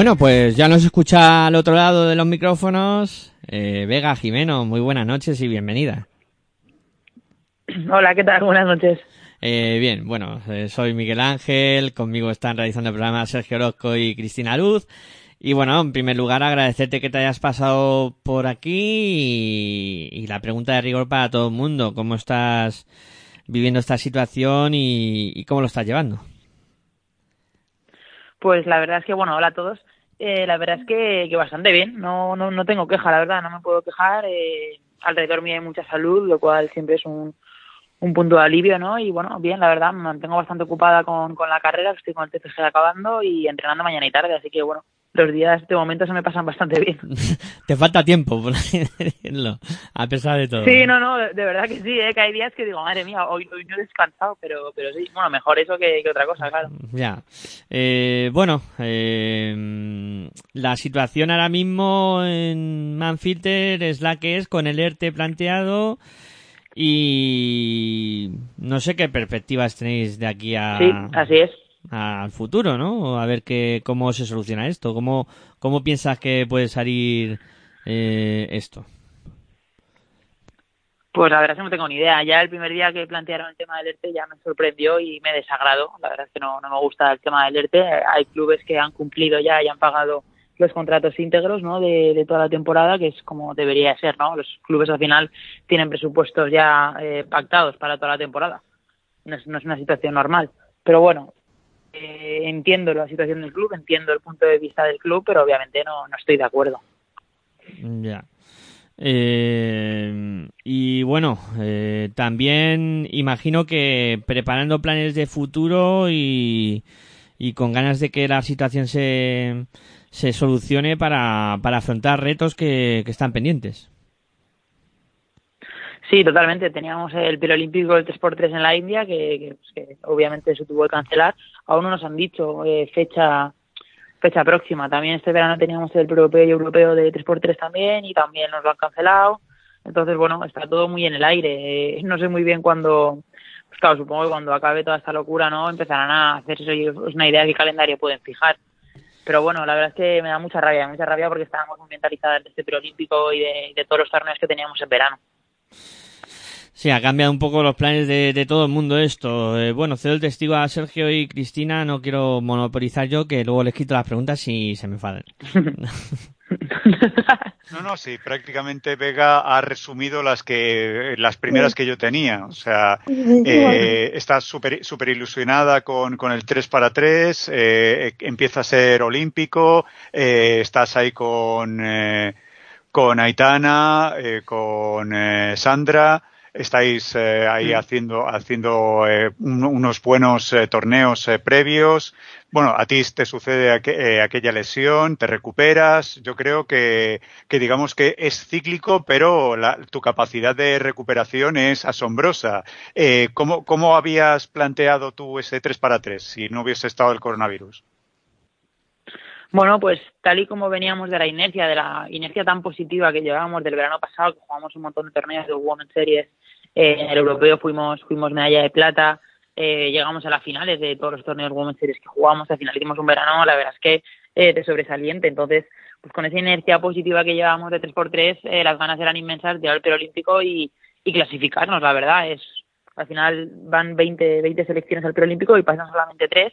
Speaker 1: Bueno, pues ya nos escucha al otro lado de los micrófonos eh, Vega Jimeno. Muy buenas noches y bienvenida.
Speaker 6: Hola, ¿qué tal? Buenas noches.
Speaker 1: Eh, bien, bueno, eh, soy Miguel Ángel, conmigo están realizando el programa Sergio Orozco y Cristina Luz. Y bueno, en primer lugar agradecerte que te hayas pasado por aquí y, y la pregunta de rigor para todo el mundo, ¿cómo estás viviendo esta situación y, y cómo lo estás llevando?
Speaker 6: Pues la verdad es que, bueno, hola a todos. Eh, la verdad es que, que bastante bien, no, no, no tengo queja, la verdad, no me puedo quejar. Eh, alrededor mío hay mucha salud, lo cual siempre es un, un punto de alivio, ¿no? Y bueno, bien, la verdad, me mantengo bastante ocupada con, con la carrera, estoy con el TFG acabando y entrenando mañana y tarde, así que bueno, los días de momento se me pasan bastante bien.
Speaker 1: Te falta tiempo, por decirlo, a pesar de todo.
Speaker 6: Sí, no, no, de, de verdad que sí, ¿eh? que hay días que digo, madre mía, hoy, hoy no he descansado, pero, pero sí, bueno, mejor eso que, que otra cosa, claro.
Speaker 1: Ya. Eh, bueno, eh, la situación ahora mismo en Manfilter es la que es con el ERTE planteado y no sé qué perspectivas tenéis de aquí a,
Speaker 6: Sí, así es.
Speaker 1: al futuro, ¿no? A ver qué, cómo se soluciona esto, cómo, cómo piensas que puede salir eh, esto.
Speaker 6: Pues la verdad es que no tengo ni idea. Ya el primer día que plantearon el tema del ERTE ya me sorprendió y me desagradó. La verdad es que no, no me gusta el tema del ERTE. Hay clubes que han cumplido ya y han pagado los contratos íntegros ¿no? de, toda la temporada, que es como debería ser. ¿no? Los clubes al final tienen presupuestos ya eh, pactados para toda la temporada. No es, no es una situación normal. Pero bueno, eh, entiendo la situación del club, entiendo el punto de vista del club, pero obviamente no, no estoy de acuerdo.
Speaker 1: Ya. Eh, y bueno, eh, también imagino que preparando planes de futuro y, y con ganas de que la situación se, se solucione para, para afrontar retos que, que están pendientes.
Speaker 6: Sí, totalmente. Teníamos el preolímpico del 3x3 en la India, que, pues, que obviamente se tuvo que cancelar. Aún no nos han dicho eh, fecha fecha próxima. También este verano teníamos el europeo y europeo de 3x3 también y también nos lo han cancelado. Entonces, bueno, está todo muy en el aire. Eh, no sé muy bien cuándo, pues claro, supongo que cuando acabe toda esta locura, ¿no? Empezarán a hacerse una idea de qué calendario pueden fijar. Pero bueno, la verdad es que me da mucha rabia, mucha rabia porque estábamos muy mentalizadas de este preolímpico y de, de todos los torneos que teníamos en verano.
Speaker 1: Sí, ha cambiado un poco los planes de, de todo el mundo esto. Eh, bueno, cedo el testigo a Sergio y Cristina, no quiero monopolizar yo, que luego les quito las preguntas y se me enfadan.
Speaker 3: No, no, sí, prácticamente Vega ha resumido las que las primeras que yo tenía. O sea, eh, está súper super ilusionada con, con el 3 para 3, eh, empieza a ser olímpico, eh, estás ahí con, eh, con Aitana, eh, con eh, Sandra, estáis eh, ahí haciendo, haciendo eh, un- unos buenos eh, torneos previos. Bueno, a ti te sucede aqu- aquella lesión, te recuperas. Yo creo que, que digamos que es cíclico, pero la- tu capacidad de recuperación es asombrosa. Eh, ¿cómo, ¿Cómo habías planteado tú ese 3 para 3 si no hubiese estado el coronavirus?
Speaker 6: Bueno, pues tal y como veníamos de la inercia, de la inercia tan positiva que llevábamos del verano pasado, que jugamos un montón de torneos de Women's Series, eh, en el europeo fuimos, fuimos medalla de plata, eh, llegamos a las finales de todos los torneos Women's Series que jugamos, al final hicimos un verano, la verdad es que eh, de sobresaliente, entonces pues con esa inercia positiva que llevábamos de 3x3, eh, las ganas eran inmensas de ir al preolímpico y, y clasificarnos, la verdad, es al final van 20, 20 selecciones al preolímpico y pasan solamente tres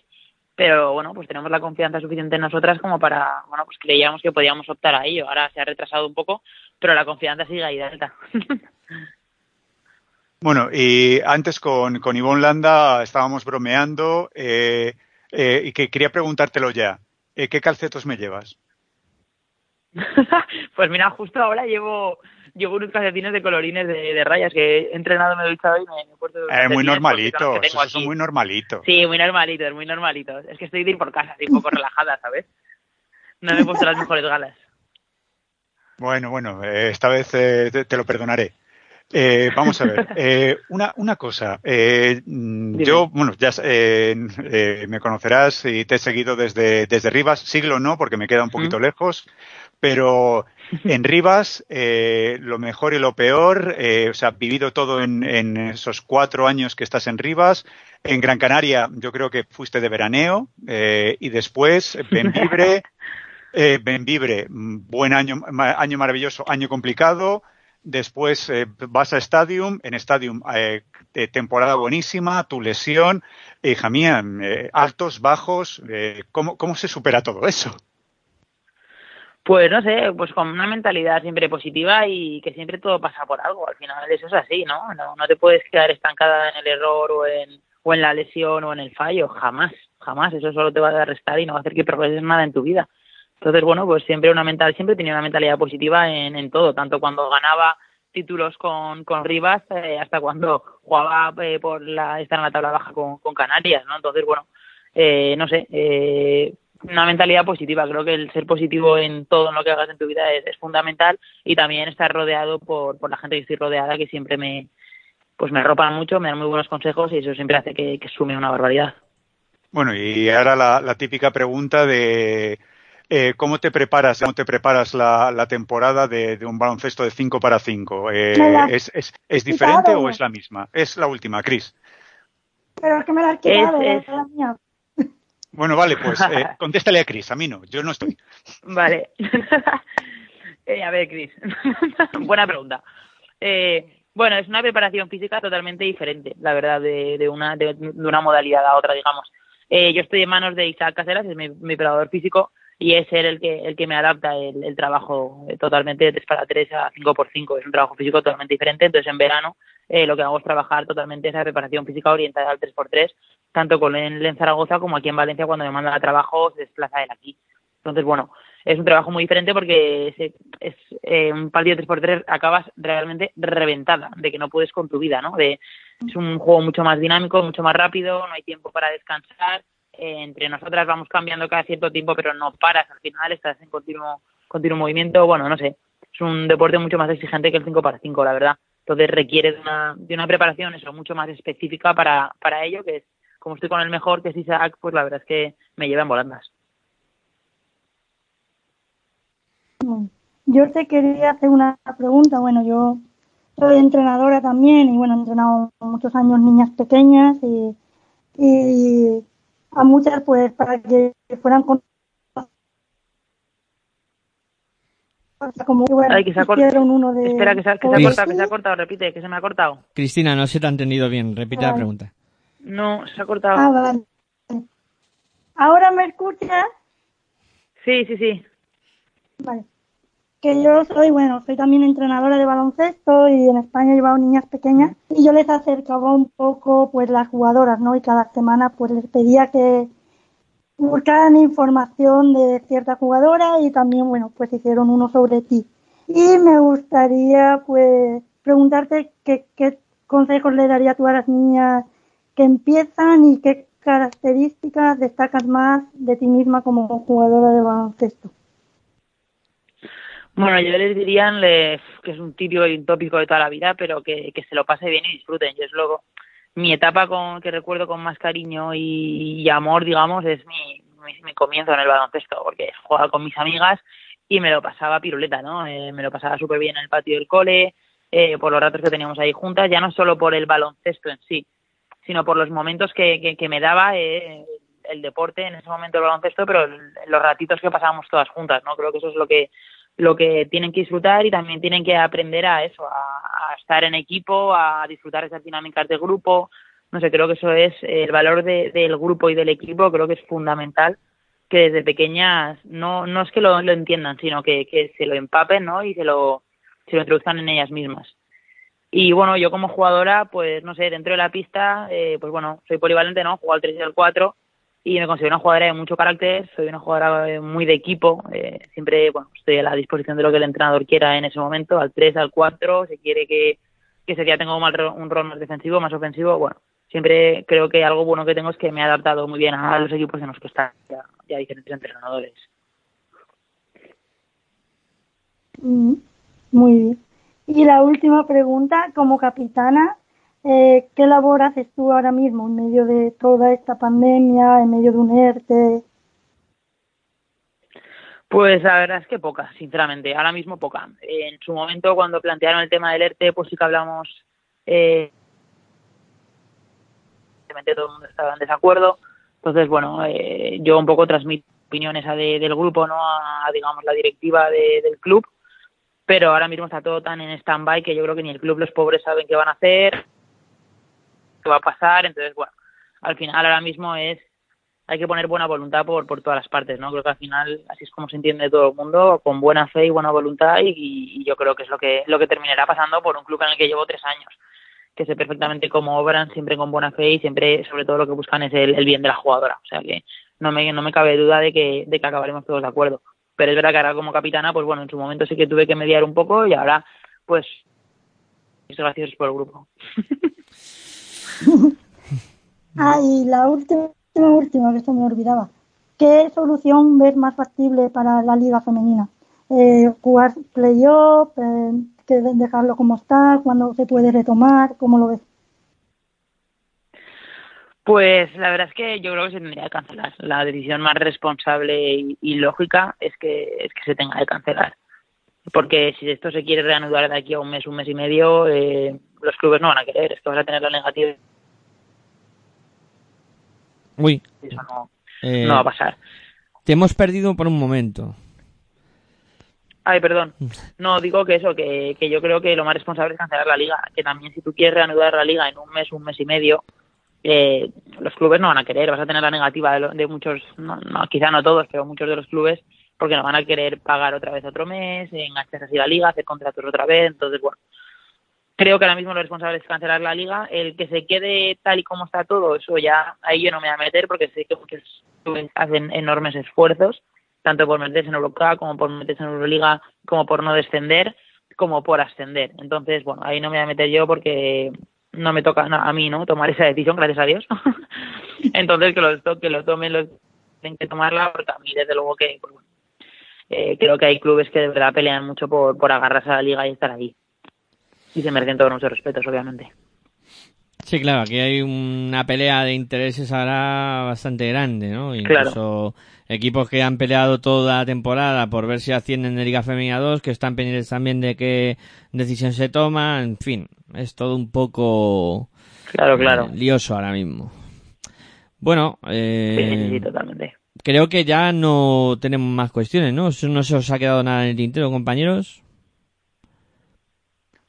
Speaker 6: pero bueno, pues tenemos la confianza suficiente en nosotras como para, bueno, pues creíamos que podíamos optar a ello. Ahora se ha retrasado un poco, pero la confianza sigue ahí de alta.
Speaker 3: Bueno, y antes con, con Ivonne Landa estábamos bromeando eh, eh, y que quería preguntártelo ya. Eh, ¿Qué calcetos me llevas?
Speaker 6: pues mira, justo ahora llevo unos calcetines de colorines de, de rayas que he entrenado, me he duchado y me, he puesto
Speaker 3: Eh, muy normalitos, esos son muy normalitos.
Speaker 6: Sí, muy normalitos, muy normalitos. Es que estoy de ir por casa, estoy un poco relajada, ¿sabes? No me he puesto las mejores galas.
Speaker 3: Bueno, bueno, eh, esta vez eh, te, te lo perdonaré. Eh, vamos a ver, eh, una, una cosa. Eh, mm, yo, bueno, ya eh, eh, me conocerás y te he seguido desde, desde Rivas, siglo no, porque me queda un poquito
Speaker 6: Mm.
Speaker 3: lejos, pero en Rivas, eh, lo mejor y lo peor, eh, o sea, vivido todo en, en esos cuatro años que estás en Rivas. En Gran Canaria, yo creo que fuiste de veraneo, eh, y después Benvibre, Eh, Benvibre, mm, buen año, año maravilloso, año complicado. Después eh, vas a Stadium, en Stadium eh, eh, temporada buenísima, tu lesión, hija mía, eh, altos, bajos, eh, ¿cómo, ¿cómo se supera todo eso?
Speaker 6: Pues no sé, pues con una mentalidad siempre positiva y que siempre todo pasa por algo. Al final eso es así, ¿no? No, no te puedes quedar estancada en el error o en, o en la lesión o en el fallo. Jamás, jamás. Eso solo te va a restar y no va a hacer que progreses nada en tu vida. Entonces, bueno, pues siempre una mental, siempre tenía una mentalidad positiva en, en todo, tanto cuando ganaba títulos con, con Rivas eh, hasta cuando jugaba eh, por la, estar en la tabla baja con, Canarias, ¿no? Entonces, bueno, eh, no sé, eh, una mentalidad positiva. Creo que el ser positivo en todo lo que hagas en tu vida es, fundamental y también estar rodeado por, por la gente que estoy rodeada que siempre me pues me arropan mucho, me dan muy buenos consejos y eso siempre hace que, que sume una barbaridad.
Speaker 3: Bueno, y ahora la, la típica pregunta de eh, ¿cómo te preparas, cómo te preparas la, la temporada de, de un baloncesto de 5 para 5? Eh, ¿es, es, ¿Es diferente o es la misma? Es la última, Cris.
Speaker 2: Pero es que me la has quitado,
Speaker 6: Es-
Speaker 2: la mía.
Speaker 3: Bueno, vale, pues eh, contéstale a Cris, a mí no, yo no estoy.
Speaker 6: Vale. Eh, a ver, Cris. Buena pregunta. Eh, bueno, es una preparación física totalmente diferente, la verdad, de, de una, de, de una modalidad a otra, digamos. Eh, yo estoy en manos de Isaac Caseras, es mi, mi preparador físico, y es él el que, el que me adapta el, el trabajo eh, totalmente de 3 para 3 a 5 por 5 Es un trabajo físico totalmente diferente. Entonces, en verano, eh, lo que hago es trabajar totalmente esa preparación física orientada al 3 por 3 tanto con él en Zaragoza como aquí en Valencia, cuando me mandan a trabajo, se desplaza él aquí. Entonces, bueno, es un trabajo muy diferente porque es, es eh, un partido 3x3 acabas realmente reventada de que no puedes con tu vida, ¿no? De, es un juego mucho más dinámico, mucho más rápido, no hay tiempo para descansar. Entre nosotras vamos cambiando cada cierto tiempo, pero no paras al final, estás en continuo, continuo movimiento. Bueno, no sé, es un deporte mucho más exigente que el 5 para 5, la verdad. Entonces requiere de una, de una preparación eso mucho más específica para, para ello, que es como estoy con el mejor, que es Isaac, pues la verdad es que me lleva en volandas.
Speaker 2: Yo te quería hacer una pregunta. Bueno, yo soy entrenadora también y bueno, he entrenado muchos años niñas pequeñas y a muchas pues para que fueran con como que, bueno,
Speaker 6: Ay, que se ha cortado.
Speaker 2: hicieron uno de
Speaker 6: Espera, que se, ha- que se ha
Speaker 2: Oasis.
Speaker 6: cortado, que se ha cortado, repite, que se me ha cortado.
Speaker 1: Cristina, no se te ha entendido bien. Repite la
Speaker 2: Vale.
Speaker 1: pregunta.
Speaker 6: No, se ha cortado.
Speaker 2: Ah, vale. ¿Ahora me escuchas?
Speaker 6: Sí, sí, sí.
Speaker 2: Vale. Que yo soy, bueno, soy también entrenadora de baloncesto y en España he llevado niñas pequeñas y yo les acercaba un poco pues las jugadoras, ¿no? Y cada semana pues les pedía que buscaran información de cierta jugadora y también, bueno, pues hicieron uno sobre ti. Y me gustaría pues preguntarte qué, qué consejos le daría tú a las niñas que empiezan y qué características destacas más de ti misma como jugadora de baloncesto.
Speaker 6: Bueno, yo les diría que es un típico y un tópico de toda la vida, pero que, que se lo pase bien y disfruten. Yo es luego mi etapa con que recuerdo con más cariño y, y amor, digamos, es mi, mi, mi comienzo en el baloncesto, porque jugaba con mis amigas y me lo pasaba piruleta, ¿no? Eh, me lo pasaba súper bien en el patio del cole, eh, por los ratos que teníamos ahí juntas, ya no solo por el baloncesto en sí, sino por los momentos que, que, que me daba eh, el deporte, en ese momento el baloncesto, pero los ratitos que pasábamos todas juntas, ¿no? Creo que eso es lo que lo que tienen que disfrutar y también tienen que aprender a eso, a, a estar en equipo, a disfrutar esas dinámicas de grupo. No sé, creo que eso es el valor de- del grupo y del equipo, creo que es fundamental que desde pequeñas no, no es que lo, entiendan, sino que, que se lo empapen ¿no? y se lo, se lo introduzcan en ellas mismas. Y bueno, yo como jugadora, pues no sé, dentro de la pista, eh, pues bueno, soy polivalente, ¿no? Juego al 3 y al 4 y me considero una jugadora de mucho carácter, soy una jugadora eh, muy de equipo, eh, siempre bueno, estoy a la disposición de lo que el entrenador quiera en ese momento, al 3, al 4, si quiere que, que ese día tenga un, rol más defensivo, más ofensivo, bueno, siempre creo que algo bueno que tengo es que me he adaptado muy bien a los equipos en los que están ya, ya diferentes entrenadores.
Speaker 2: Mm, Muy bien. Y la última pregunta, como capitana, eh, ¿qué labor haces tú ahora mismo en medio de toda esta pandemia, en medio de un ERTE?
Speaker 6: Pues la verdad es que poca, sinceramente, ahora mismo poca. En su momento, cuando plantearon el tema del ERTE, pues sí que hablamos, eh, todo el mundo estaba en desacuerdo, entonces, bueno, eh, yo un poco transmito opinión esa de- del grupo, ¿no? A, digamos, la directiva de- del club. Pero ahora mismo está todo tan en stand-by que yo creo que ni el club, los pobres saben qué van a hacer, qué va a pasar. Entonces, bueno, al final ahora mismo es hay que poner buena voluntad por, por todas las partes, ¿no? Creo que al final así es como se entiende todo el mundo, con buena fe y buena voluntad y, yo creo que es lo que lo que terminará pasando por un club en el que llevo tres años, que sé perfectamente cómo obran, siempre con buena fe y siempre, sobre todo, lo que buscan es el, bien de la jugadora. O sea que no me, no me cabe duda de que, de que acabaremos todos de acuerdo. Pero es verdad que ahora como capitana, pues bueno, en su momento sí que tuve que mediar un poco y ahora, pues, es gracioso por el grupo.
Speaker 2: Ah, y la última, última, que esto me olvidaba. ¿Qué solución ves más factible para la liga femenina? Eh, ¿Jugar playoff? Eh, ¿Dejarlo como está? ¿Cuándo se puede retomar? ¿Cómo lo ves?
Speaker 6: Pues la verdad es que yo creo que se tendría que cancelar. La decisión más responsable y, y lógica es que, es que se tenga que cancelar. Porque si esto se quiere reanudar de aquí a un mes, un mes y medio, eh, los clubes no van a querer. Es que vas a tener la negativa
Speaker 1: Uy,
Speaker 6: eso no,
Speaker 1: eh,
Speaker 6: no va a pasar.
Speaker 1: te hemos perdido por un momento.
Speaker 6: Ay, perdón. No, digo que eso, que, que yo creo que lo más responsable es cancelar la liga. Que también si tú quieres reanudar la liga en un mes, un mes y medio, eh, los clubes no van a querer. Vas a tener la negativa de, lo- de muchos, no, no, quizá no todos, pero muchos de los clubes, porque no van a querer pagar otra vez otro mes, engancharse así la liga, hacer contratos otra vez. Entonces, bueno, creo que ahora mismo lo responsable es cancelar la liga. El que se quede tal y como está todo, eso ya ahí yo no me voy a meter porque sé que hacen enormes esfuerzos, tanto por meterse en Eurocup como por meterse en Euroliga, como por no descender, como por ascender. Entonces, bueno, ahí no me voy a meter yo porque no me toca a mí, ¿no? Tomar esa decisión, gracias a Dios. Entonces, que lo, que lo tomen los tienen que tomarla porque a mí, desde luego, que pues, bueno, eh, creo que hay clubes que de verdad pelean mucho por, por agarrarse a la liga y estar ahí. Y se merecen todos nuestros respetos, obviamente.
Speaker 1: Sí, claro, aquí hay una pelea de intereses ahora bastante grande, ¿no? Incluso equipos que han peleado toda la temporada por ver si ascienden de Liga Femenina 2, que están pendientes también de qué decisión se toma, en fin, es todo un poco
Speaker 6: Claro, claro.
Speaker 1: eh, lioso ahora mismo. Bueno, eh,
Speaker 6: sí, totalmente.
Speaker 1: creo que ya no tenemos más cuestiones, ¿no? ¿No se os ha quedado nada en el tintero, compañeros?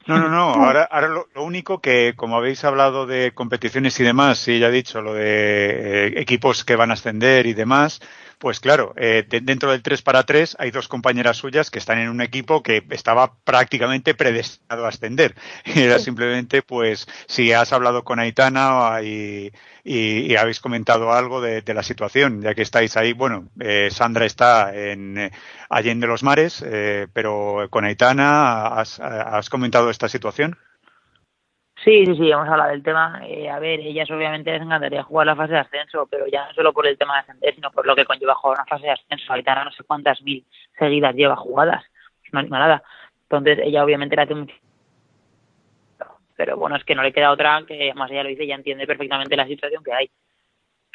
Speaker 3: No, no, no. Ahora, ahora lo, lo único que, como habéis hablado de competiciones y demás, sí, ya he dicho lo de eh, equipos que van a ascender y demás, pues claro, eh, de- dentro del 3 para 3 hay dos compañeras suyas que están en un equipo que estaba prácticamente predestinado a ascender. Era simplemente, pues, si has hablado con Aitana y, y- y habéis comentado algo de, de la situación, ya que estáis ahí, bueno, eh, Sandra está en eh, Allende los Mares, eh, pero con Aitana, ¿has, has comentado esta situación?
Speaker 6: Sí, sí, sí, hemos hablado del tema. Eh, a ver, ellas obviamente les encantaría jugar la fase de ascenso, pero ya no solo por el tema de ascender, sino por lo que conlleva jugar una fase de ascenso. Aitana no sé cuántas mil seguidas lleva jugadas, una animalada. Entonces ella obviamente hace mucho... Pero bueno, es que no le queda otra, que más ella lo dice, ya entiende perfectamente la situación que hay.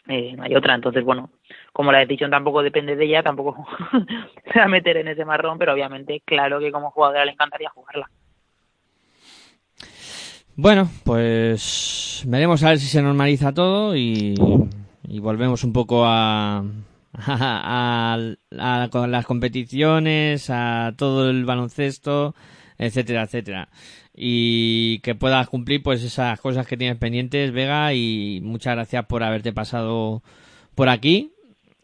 Speaker 6: Eh, no hay otra, entonces bueno, como la decisión tampoco depende de ella, tampoco se va a meter en ese marrón, pero obviamente claro que como jugadora le encantaría jugarla.
Speaker 1: Bueno, pues veremos a ver si se normaliza todo y, volvemos un poco a, a, a- a- las competiciones, a todo el baloncesto, etcétera, etcétera. Y que puedas cumplir pues esas cosas que tienes pendientes, Vega, y muchas gracias por haberte pasado por aquí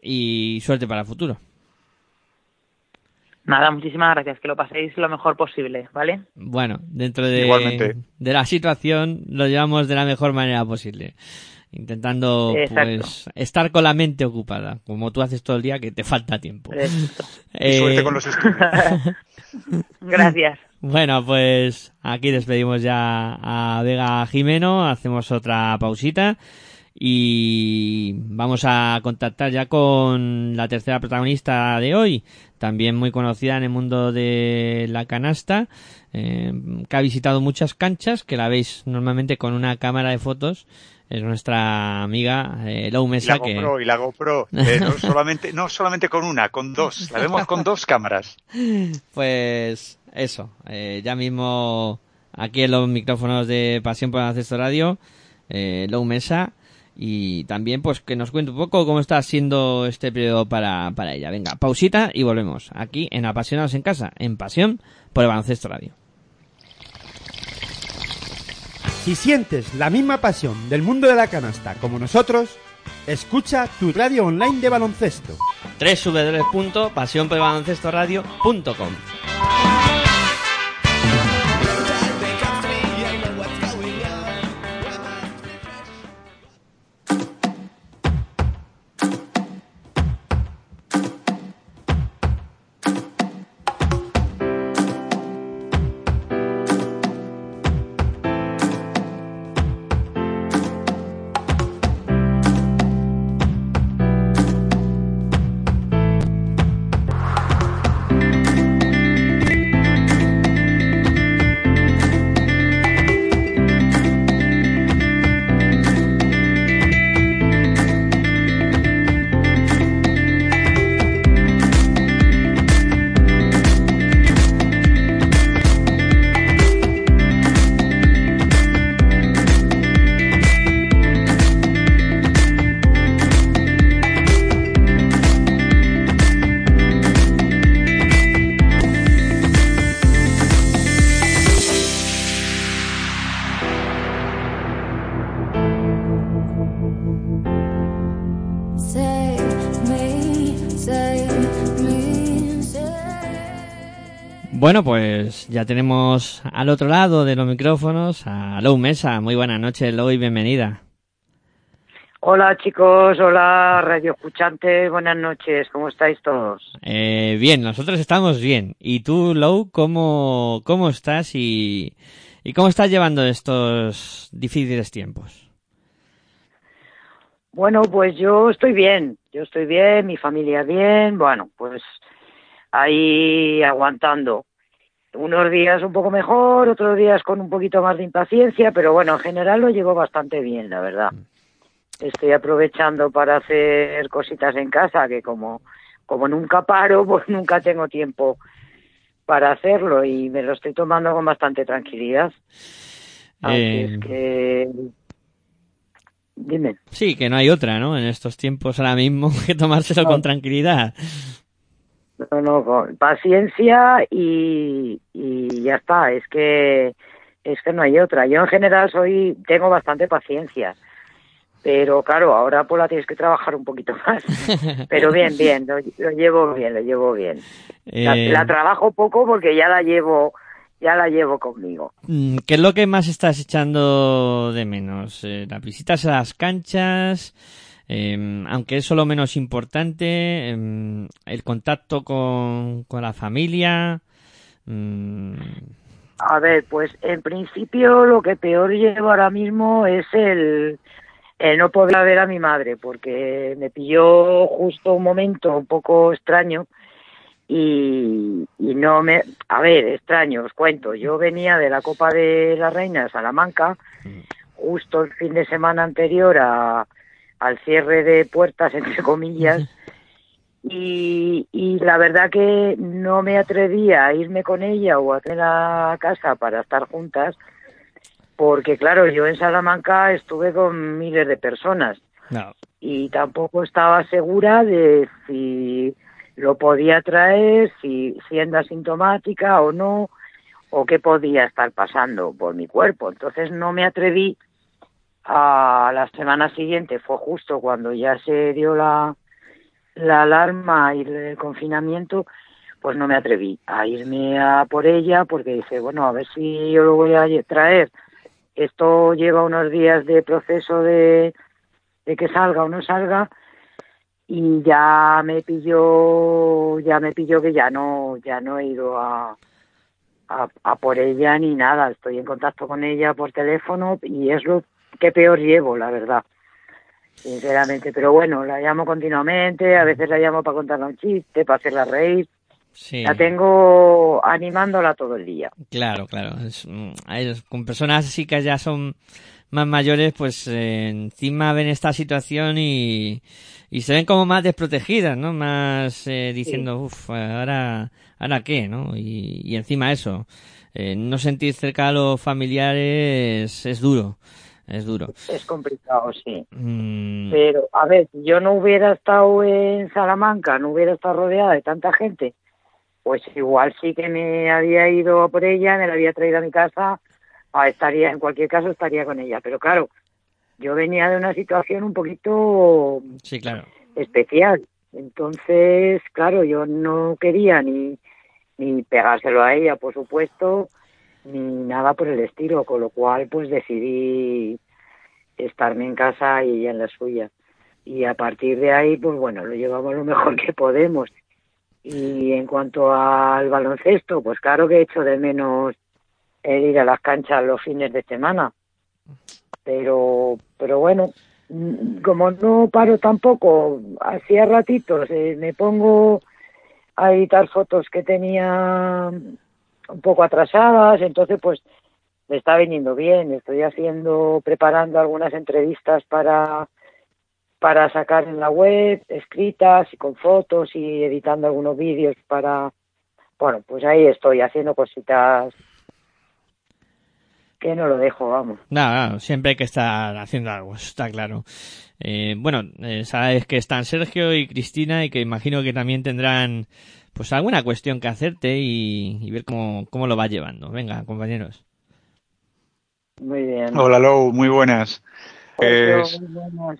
Speaker 1: y suerte para el futuro.
Speaker 6: Nada, muchísimas gracias, que lo paséis lo mejor posible, ¿vale?
Speaker 1: Bueno, dentro de,
Speaker 3: Igualmente.
Speaker 1: de la situación lo llevamos de la mejor manera posible. Intentando pues estar con la mente ocupada, como tú haces todo el día que te falta tiempo.
Speaker 3: Suerte
Speaker 1: Eh,
Speaker 3: con los estudios.
Speaker 6: Gracias.
Speaker 1: Bueno, pues aquí despedimos ya a Vega Jimeno, hacemos otra pausita y vamos a contactar ya con la tercera protagonista de hoy, también muy conocida en el mundo de la canasta, eh, que ha visitado muchas canchas, que la veis normalmente con una cámara de fotos, es nuestra amiga eh, Lou
Speaker 3: Y
Speaker 1: Mesa
Speaker 3: la
Speaker 1: que
Speaker 3: GoPro, y la GoPro. Eh, no, solamente, no solamente con una, con dos. La vemos con dos cámaras.
Speaker 1: Pues eso, eh, ya mismo aquí en los micrófonos de Pasión por el Baloncesto Radio, eh, Lou Mesa, y también pues que nos cuente un poco cómo está siendo este periodo para, para ella. Venga, pausita y volvemos aquí en Apasionados en Casa, en Pasión por el Baloncesto Radio.
Speaker 4: Si sientes la misma pasión del mundo de la canasta como nosotros, escucha tu radio online de baloncesto.
Speaker 1: www.pasionporelbaloncestoradio.com
Speaker 7: Save
Speaker 1: Bueno, pues ya tenemos al otro lado de los micrófonos a Lou Mesa. Muy buenas noches, Lou, y bienvenida.
Speaker 8: Hola chicos, hola radio escuchantes, buenas noches, ¿cómo estáis todos?
Speaker 1: Eh, bien, nosotros estamos bien. ¿Y tú, Lou, cómo, cómo estás y, y cómo estás llevando estos difíciles tiempos?
Speaker 8: Bueno, pues yo estoy bien, yo estoy bien, mi familia bien, bueno, pues ahí aguantando. Unos días un poco mejor, otros días con un poquito más de impaciencia, pero bueno, en general lo llevo bastante bien, la verdad. Estoy aprovechando para hacer cositas en casa, que como, como nunca paro, pues nunca tengo tiempo para hacerlo y me lo estoy tomando con bastante tranquilidad. Así
Speaker 1: Eh,
Speaker 8: es que... Dime.
Speaker 1: Sí, que no hay otra, ¿no? En estos tiempos ahora mismo que tomárselo con tranquilidad.
Speaker 8: No, no, con paciencia y, y ya está. Es que es que no hay otra. Yo en general soy tengo bastante paciencia, pero claro, ahora pues la tienes que trabajar un poquito más. Pero bien, bien, lo, lo llevo bien, lo llevo bien. La,
Speaker 1: Eh,
Speaker 8: la trabajo poco porque ya la llevo ya la llevo conmigo.
Speaker 1: mm, ¿Qué es lo que más estás echando de menos? Eh, ¿Las visitas a las canchas? Eh, aunque es lo menos importante, eh, el contacto con, con la familia. mm,
Speaker 8: A ver, pues en principio lo que peor llevo ahora mismo es el, el no poder ver a mi madre, porque me pilló justo un momento un poco extraño y, y no me... A ver, extraño, os cuento. Yo venía de la Copa de la Reina de Salamanca, justo el fin de semana anterior a, al cierre de puertas, entre comillas, y, y la verdad que no me atrevía a irme con ella o a tener a casa para estar juntas, porque claro, yo en Salamanca estuve con miles de personas
Speaker 1: no.
Speaker 8: y tampoco estaba segura de si lo podía traer, si siendo asintomática o no, o qué podía estar pasando por mi cuerpo. Entonces no me atreví a la semana siguiente, fue justo cuando ya se dio la, la alarma y el confinamiento, pues no me atreví a irme a por ella porque dije, bueno, a ver si yo lo voy a traer. Esto lleva unos días de proceso de, de que salga o no salga y ya me pilló, ya me pilló que ya no, ya no he ido a, a, a por ella ni nada. Estoy en contacto con ella por teléfono y es lo que peor llevo, la verdad sinceramente. Pero bueno, la llamo continuamente, a veces la llamo para contarle un chiste, para hacerla reír.
Speaker 1: Sí.
Speaker 8: La tengo animándola todo el día.
Speaker 1: Claro, claro. Es, mm, con personas así que ya son más mayores, pues eh, encima ven esta situación y, y se ven como más desprotegidas, ¿no? Más eh, diciendo, uff, ahora, ahora qué, ¿no? Y, y encima eso, eh, no sentir cerca a los familiares es duro. Es duro.
Speaker 8: Es complicado, sí.
Speaker 1: Mm,
Speaker 8: Pero, a ver, si yo no hubiera estado en Salamanca, no hubiera estado rodeada de tanta gente, pues igual sí que me había ido por ella, me la había traído a mi casa, ah, estaría, en cualquier caso estaría con ella. Pero claro, yo venía de una situación un poquito
Speaker 1: sí, claro.
Speaker 8: especial. Entonces, claro, yo no quería ni, ni pegárselo a ella, por supuesto, ni nada por el estilo, con lo cual pues decidí estarme en casa y ella en la suya. Y a partir de ahí, pues bueno, lo llevamos lo mejor que podemos. Y en cuanto al baloncesto, pues claro que he hecho de menos el ir a las canchas los fines de semana. Pero, pero bueno, como no paro tampoco, hacía ratitos, eh, me pongo a editar fotos que tenía un poco atrasadas, entonces pues me está viniendo bien, estoy haciendo, preparando algunas entrevistas para para sacar en la web, escritas y con fotos y editando algunos vídeos para, bueno, pues ahí estoy haciendo cositas que no lo dejo, vamos.
Speaker 1: Nada, siempre hay que estar haciendo algo, está claro. Eh, bueno, eh, sabes que están Sergio y Cristina y que imagino que también tendrán pues alguna cuestión que hacerte y, y ver cómo, cómo lo va llevando. Venga, compañeros.
Speaker 8: Muy bien.
Speaker 3: Hola, Lou, muy buenas.
Speaker 8: Sergio,
Speaker 3: Es-
Speaker 8: muy buenas.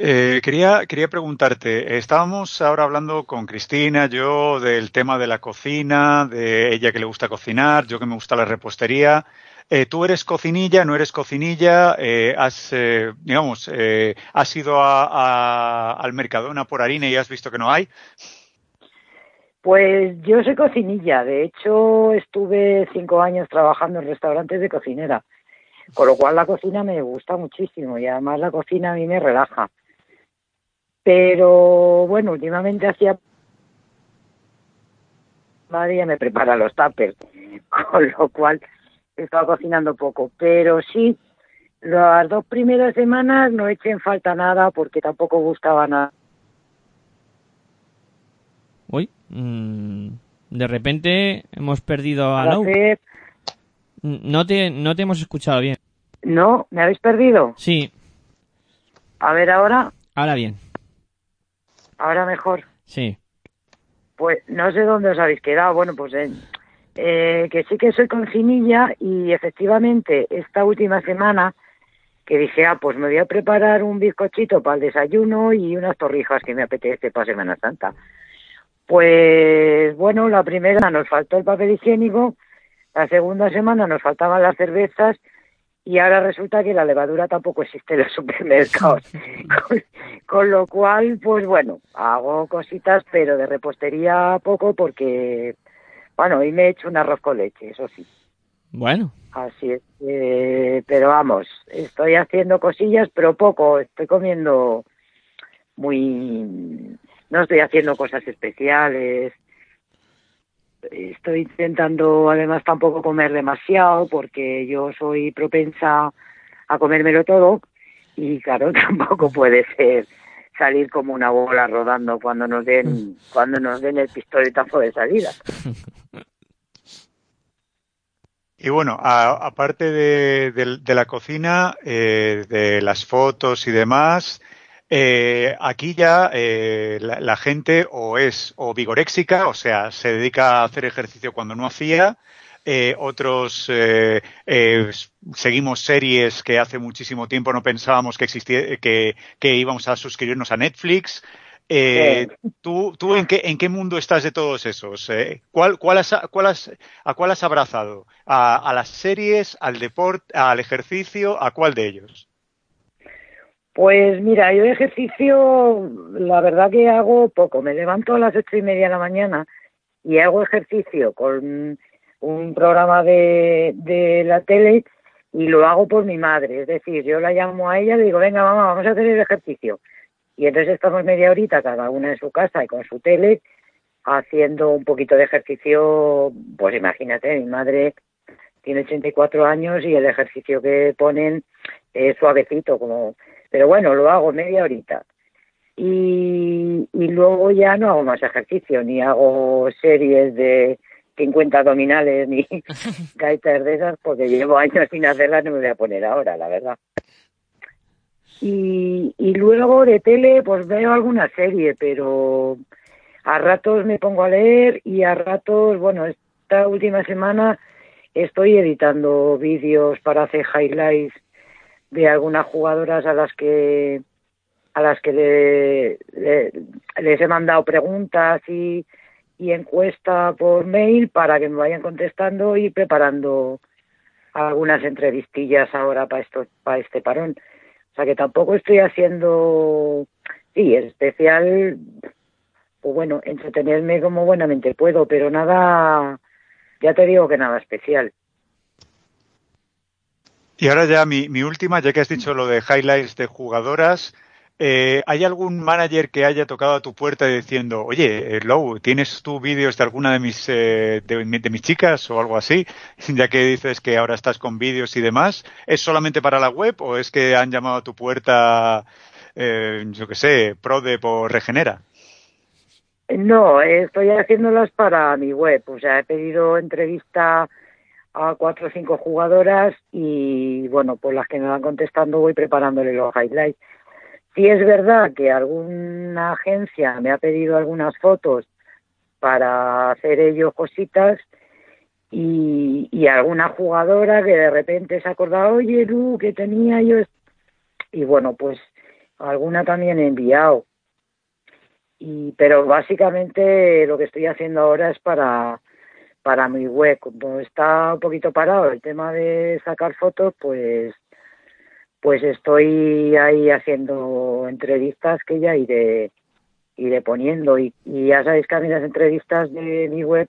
Speaker 3: Eh, quería, quería preguntarte, estábamos ahora hablando con Cristina, yo del tema de la cocina, de ella que le gusta cocinar, yo que me gusta la repostería. Eh, ¿Tú eres cocinilla, no eres cocinilla? Eh, ¿Has, eh, digamos, eh, has ido a, a- al Mercadona por harina y has visto que no hay?
Speaker 8: Pues yo soy cocinilla, de hecho estuve cinco años trabajando en restaurantes de cocinera, con lo cual la cocina me gusta muchísimo y además la cocina a mí me relaja. Pero bueno, últimamente hacía... Madre me prepara los tuppers, con lo cual he estado cocinando poco. Pero sí, las dos primeras semanas no eché en falta nada porque tampoco gustaba nada.
Speaker 1: Uy, mm, de repente hemos perdido a Lau. No te, no te hemos escuchado bien.
Speaker 8: No, ¿me habéis perdido?
Speaker 1: Sí,
Speaker 8: A ver ahora,
Speaker 1: ahora bien.
Speaker 8: ahora mejor.
Speaker 1: Sí.
Speaker 8: Pues no sé dónde os habéis quedado. Bueno, pues eh, eh, que sí que soy cocinilla y efectivamente esta última semana que dije, ah, pues me voy a preparar un bizcochito para el desayuno y unas torrijas que me apetece para Semana Santa. Pues bueno, la primera nos faltó el papel higiénico, la segunda semana nos faltaban las cervezas y ahora resulta que la levadura tampoco existe en los supermercados. con, con lo cual, pues bueno, hago cositas, pero de repostería poco porque, bueno, hoy me he hecho un arroz con leche, eso sí.
Speaker 1: Bueno,
Speaker 8: Así es. eh, pero vamos, estoy haciendo cosillas, pero poco. Estoy comiendo muy. No estoy haciendo cosas especiales. Estoy intentando, además, tampoco comer demasiado, porque yo soy propensa a comérmelo todo. Y claro, tampoco puede ser salir como una bola rodando cuando nos den cuando nos den el pistoletazo de salida.
Speaker 3: Y bueno, a- aparte de, de- de la cocina, eh, de las fotos y demás, eh, aquí ya eh, la, la gente o es o vigoréxica, o sea, se dedica a hacer ejercicio cuando no hacía, eh, otros eh, eh, seguimos series que hace muchísimo tiempo no pensábamos que existía, que, que íbamos a suscribirnos a Netflix. Eh, ¿tú, ¿Tú en qué, en qué mundo estás de todos esos? Eh, ¿cuál, cuál has, cuál has- ¿A cuál has abrazado? ¿A, a las series, al deporte, al ejercicio? ¿A cuál de ellos?
Speaker 8: Pues mira, yo ejercicio, la verdad que hago poco. Me levanto a las ocho y media de la mañana y hago ejercicio con un programa de, de la tele y lo hago por mi madre. Es decir, yo la llamo a ella y le digo, venga mamá, vamos a hacer el ejercicio. Y entonces estamos media horita cada una en su casa y con su tele haciendo un poquito de ejercicio. Pues imagínate, mi madre tiene 84 años y el ejercicio que ponen es suavecito, como pero bueno, lo hago media horita. Y, y luego ya no hago más ejercicio, ni hago series de 50 abdominales ni gaitas de esas, porque llevo años sin hacerlas, no me voy a poner ahora, la verdad. Y, y luego de tele, pues veo alguna serie, pero a ratos me pongo a leer y a ratos, bueno, esta última semana estoy editando vídeos para hacer highlights de algunas jugadoras a las que a las que le- le- les he mandado preguntas y, y encuesta por mail para que me vayan contestando y preparando algunas entrevistillas ahora para esto para este parón. O sea que tampoco estoy haciendo sí especial pues bueno entretenerme como buenamente puedo pero nada ya te digo que nada especial
Speaker 3: Y ahora ya mi, mi última, ya que has dicho lo de highlights de jugadoras, eh, ¿hay algún manager que haya tocado a tu puerta diciendo, oye, eh, Lou, ¿tienes tú vídeos de alguna de mis, eh, de, de mis chicas o algo así? Ya que dices que ahora estás con vídeos y demás, ¿es solamente para la web o es que han llamado a tu puerta, eh, yo qué sé, Prode por Regenera?
Speaker 8: No, estoy haciéndolas para mi web. O sea, he pedido entrevista a cuatro o cinco jugadoras y, bueno, pues las que me van contestando voy preparándole los highlights. Sí es verdad que alguna agencia me ha pedido algunas fotos para hacer ellos cositas y, y alguna jugadora que de repente se ha acordado, oye, Lu, que tenía yo... est-". Y bueno, pues alguna también he enviado y pero básicamente lo que estoy haciendo ahora es para para mi web como está un poquito parado el tema de sacar fotos pues pues estoy ahí haciendo entrevistas que ya iré iré poniendo. Y, y ya sabéis que a mí las entrevistas de mi web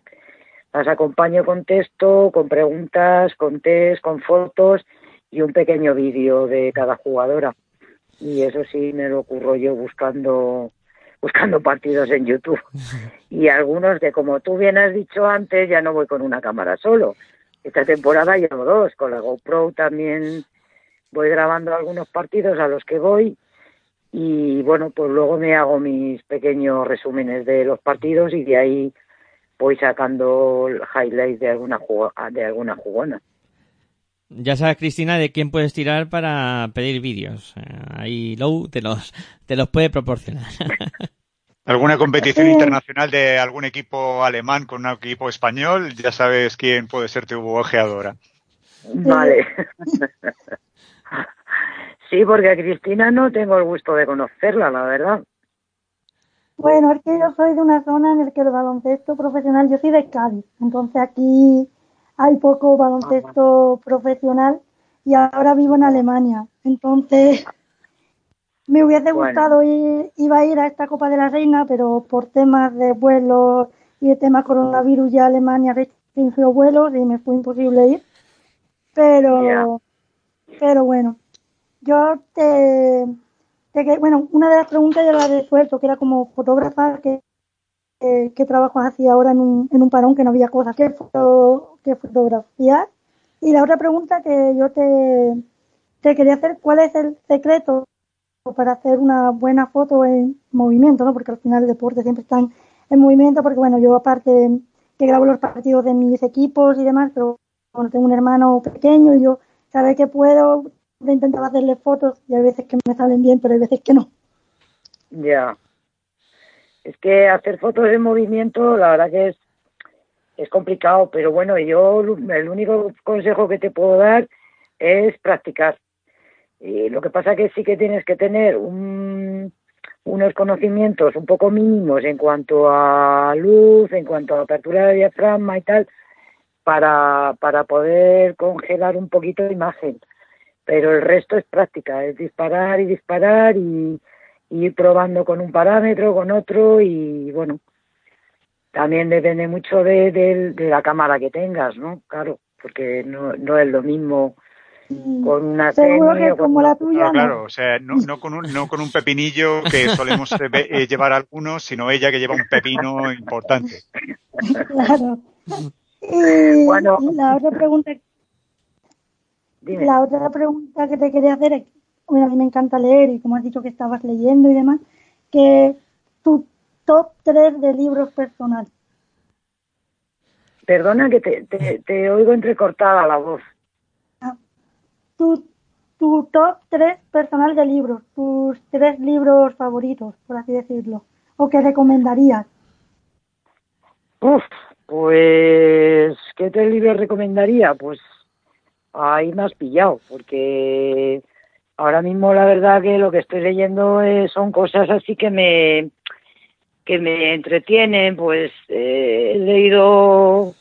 Speaker 8: las acompaño con texto con preguntas con test con fotos y un pequeño vídeo de cada jugadora. Y eso sí me lo ocurro yo buscando buscando partidos en YouTube. Y algunos que, como tú bien has dicho antes, ya no voy con una cámara solo. Esta temporada llevo dos. Con la GoPro también voy grabando algunos partidos a los que voy. Y bueno, pues luego me hago mis pequeños resúmenes de los partidos y de ahí voy sacando highlights de alguna, de alguna jugona.
Speaker 1: Ya sabes, Cristina, de quién puedes tirar para pedir vídeos. Eh, Ahí Lou te los, te los puede proporcionar.
Speaker 3: ¿Alguna competición internacional de algún equipo alemán con un equipo español? Ya sabes quién puede ser tu ojeadora.
Speaker 8: Vale. sí, porque a Cristina no tengo el gusto de conocerla, la verdad.
Speaker 2: Bueno, es que yo soy de una zona en la que el baloncesto profesional, yo soy de Cádiz, entonces aquí hay poco baloncesto profesional y ahora vivo en Alemania. Entonces, me hubiese
Speaker 8: Bueno.
Speaker 2: gustado ir, iba a ir a esta Copa de la Reina, pero por temas de vuelos y de tema coronavirus ya Alemania restringió vuelos y me fue imposible ir. Pero, pero bueno, yo te, te que- bueno, una de las preguntas ya la he resuelto, que era como fotógrafa, que, que- qué trabajo hacía ahora en un, en un parón que no había cosas que, foto, que fotografiar. Y la otra pregunta que yo te, te quería hacer, ¿cuál es el secreto para hacer una buena foto en movimiento? ¿no? Porque al final el deporte siempre está en, en movimiento, porque bueno, yo aparte que grabo los partidos de mis equipos y demás, pero bueno, tengo un hermano pequeño y yo cada vez que puedo he intentado hacerle fotos y hay veces que me salen bien, pero hay veces que no.
Speaker 8: Ya. Es que hacer fotos en movimiento, la verdad que es, es complicado, pero bueno, yo el único consejo que te puedo dar es practicar. Y lo que pasa que sí que tienes que tener un, unos conocimientos un poco mínimos en cuanto a luz, en cuanto a apertura de diafragma y tal, para, para poder congelar un poquito de imagen. Pero el resto es práctica, es disparar y disparar y, y ir probando con un parámetro, con otro y bueno, también depende mucho de, de- de la cámara que tengas, ¿no? Claro, porque no, no es lo mismo con una
Speaker 2: Seguro que como la tuya,
Speaker 3: Claro,
Speaker 2: no.
Speaker 3: claro, o sea, no, no con un, no con un pepinillo que solemos eh, eh, llevar algunos, sino ella que lleva un pepino importante.
Speaker 2: Claro. Y,
Speaker 8: Bueno.
Speaker 2: la otra pregunta,
Speaker 8: Dime.
Speaker 2: la otra pregunta que te quería hacer es, bueno, a mí me encanta leer y como has dicho que estabas leyendo y demás, que tu top 3 de libros personales.
Speaker 8: Perdona que te, te, te oigo entrecortada la voz.
Speaker 2: Tu, tu top 3 personal de libros, tus tres libros favoritos, por así decirlo, o que recomendarías.
Speaker 8: Uf, pues, ¿qué te libro recomendaría? Pues ahí me has pillado, porque ahora mismo la verdad que lo que estoy leyendo eh, son cosas así que me que me entretienen, pues eh, he leído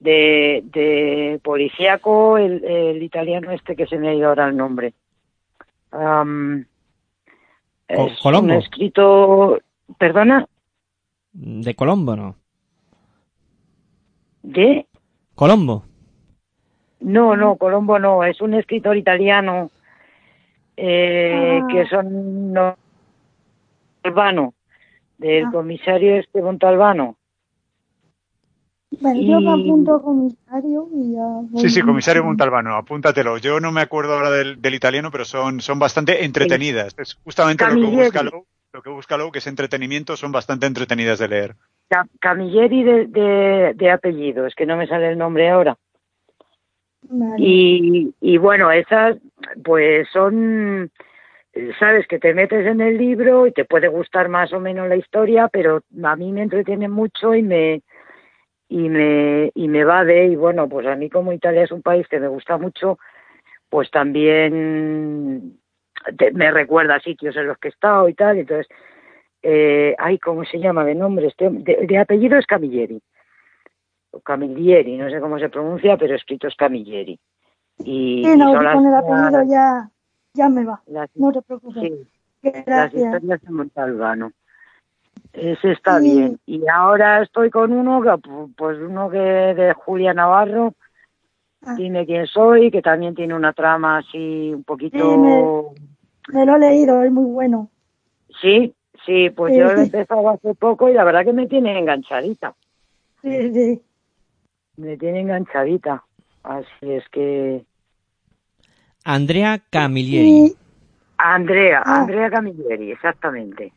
Speaker 8: de, de policíaco el, el italiano este que se me ha ido ahora el nombre.
Speaker 1: Co-
Speaker 8: es
Speaker 1: Colombo.
Speaker 8: un escrito, perdona,
Speaker 1: De Colombo, ¿no?
Speaker 8: de
Speaker 1: Colombo.
Speaker 8: No, no, Colombo no, es un escritor italiano eh,
Speaker 2: Ah.
Speaker 8: que son no, Albano, del
Speaker 2: Ah.
Speaker 8: comisario este Montalbano.
Speaker 2: Bueno, yo me apunto comisario y ya.
Speaker 3: Sí, sí, comisario. Montalbano, apúntatelo. Yo no me acuerdo ahora del, del italiano, pero son, son bastante entretenidas. Es justamente lo que busca Lowe, lo que busca Lowe, que es entretenimiento, son bastante entretenidas de leer.
Speaker 8: Ca- Camilleri de, de, de apellido, es que no me sale el nombre ahora.
Speaker 2: Vale.
Speaker 8: Y, y bueno, esas pues son, sabes, que te metes en el libro y te puede gustar más o menos la historia, pero a mí me entretiene mucho y me y me y me va de y bueno, pues a mí como Italia es un país que me gusta mucho, pues también te- me recuerda a sitios en los que he estado y tal, entonces eh, ay, ¿cómo se llama de nombre? Este, de, de apellido es Camilleri. O Camilleri, no sé cómo se pronuncia, pero escrito es Camilleri. Y,
Speaker 2: Sí,
Speaker 8: y
Speaker 2: no,
Speaker 8: las-
Speaker 2: con el apellido ya, ya me va.
Speaker 8: las-
Speaker 2: No te preocupes.
Speaker 8: sí, las historias de Montalbano. Ese está
Speaker 2: Sí.
Speaker 8: bien. Y ahora estoy con uno, que, pues uno que de Julia Navarro,
Speaker 2: Ah.
Speaker 8: Dime quién soy, que también tiene una trama así un poquito...
Speaker 2: Sí, me- Me lo he leído, es muy bueno.
Speaker 8: Sí, sí, pues
Speaker 2: Sí.
Speaker 8: yo lo he empezado hace poco y la verdad que me tiene enganchadita.
Speaker 2: Sí, sí.
Speaker 8: Me tiene enganchadita. Así es que...
Speaker 1: Andrea Camilleri.
Speaker 2: Y,
Speaker 8: Andrea,
Speaker 2: Ah.
Speaker 8: Andrea Camilleri, exactamente.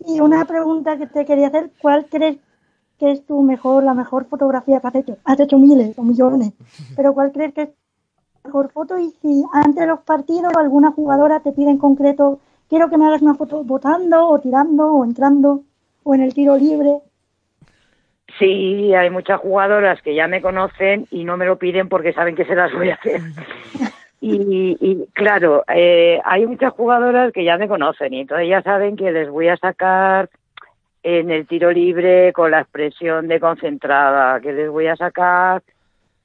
Speaker 2: y una pregunta que te quería hacer, ¿cuál crees que es tu mejor, la mejor fotografía que has hecho? Has hecho miles o millones, pero ¿cuál crees que es la mejor foto? Y si antes de los partidos alguna jugadora te pide en concreto, quiero que me hagas una foto votando o tirando o entrando o en el tiro libre.
Speaker 8: Sí, hay muchas jugadoras que ya me conocen y no me lo piden porque saben que se las voy a hacer. Y, y, claro, eh, hay muchas jugadoras que ya me conocen y entonces ya saben que les voy a sacar en el tiro libre con la expresión de concentrada, que les voy a sacar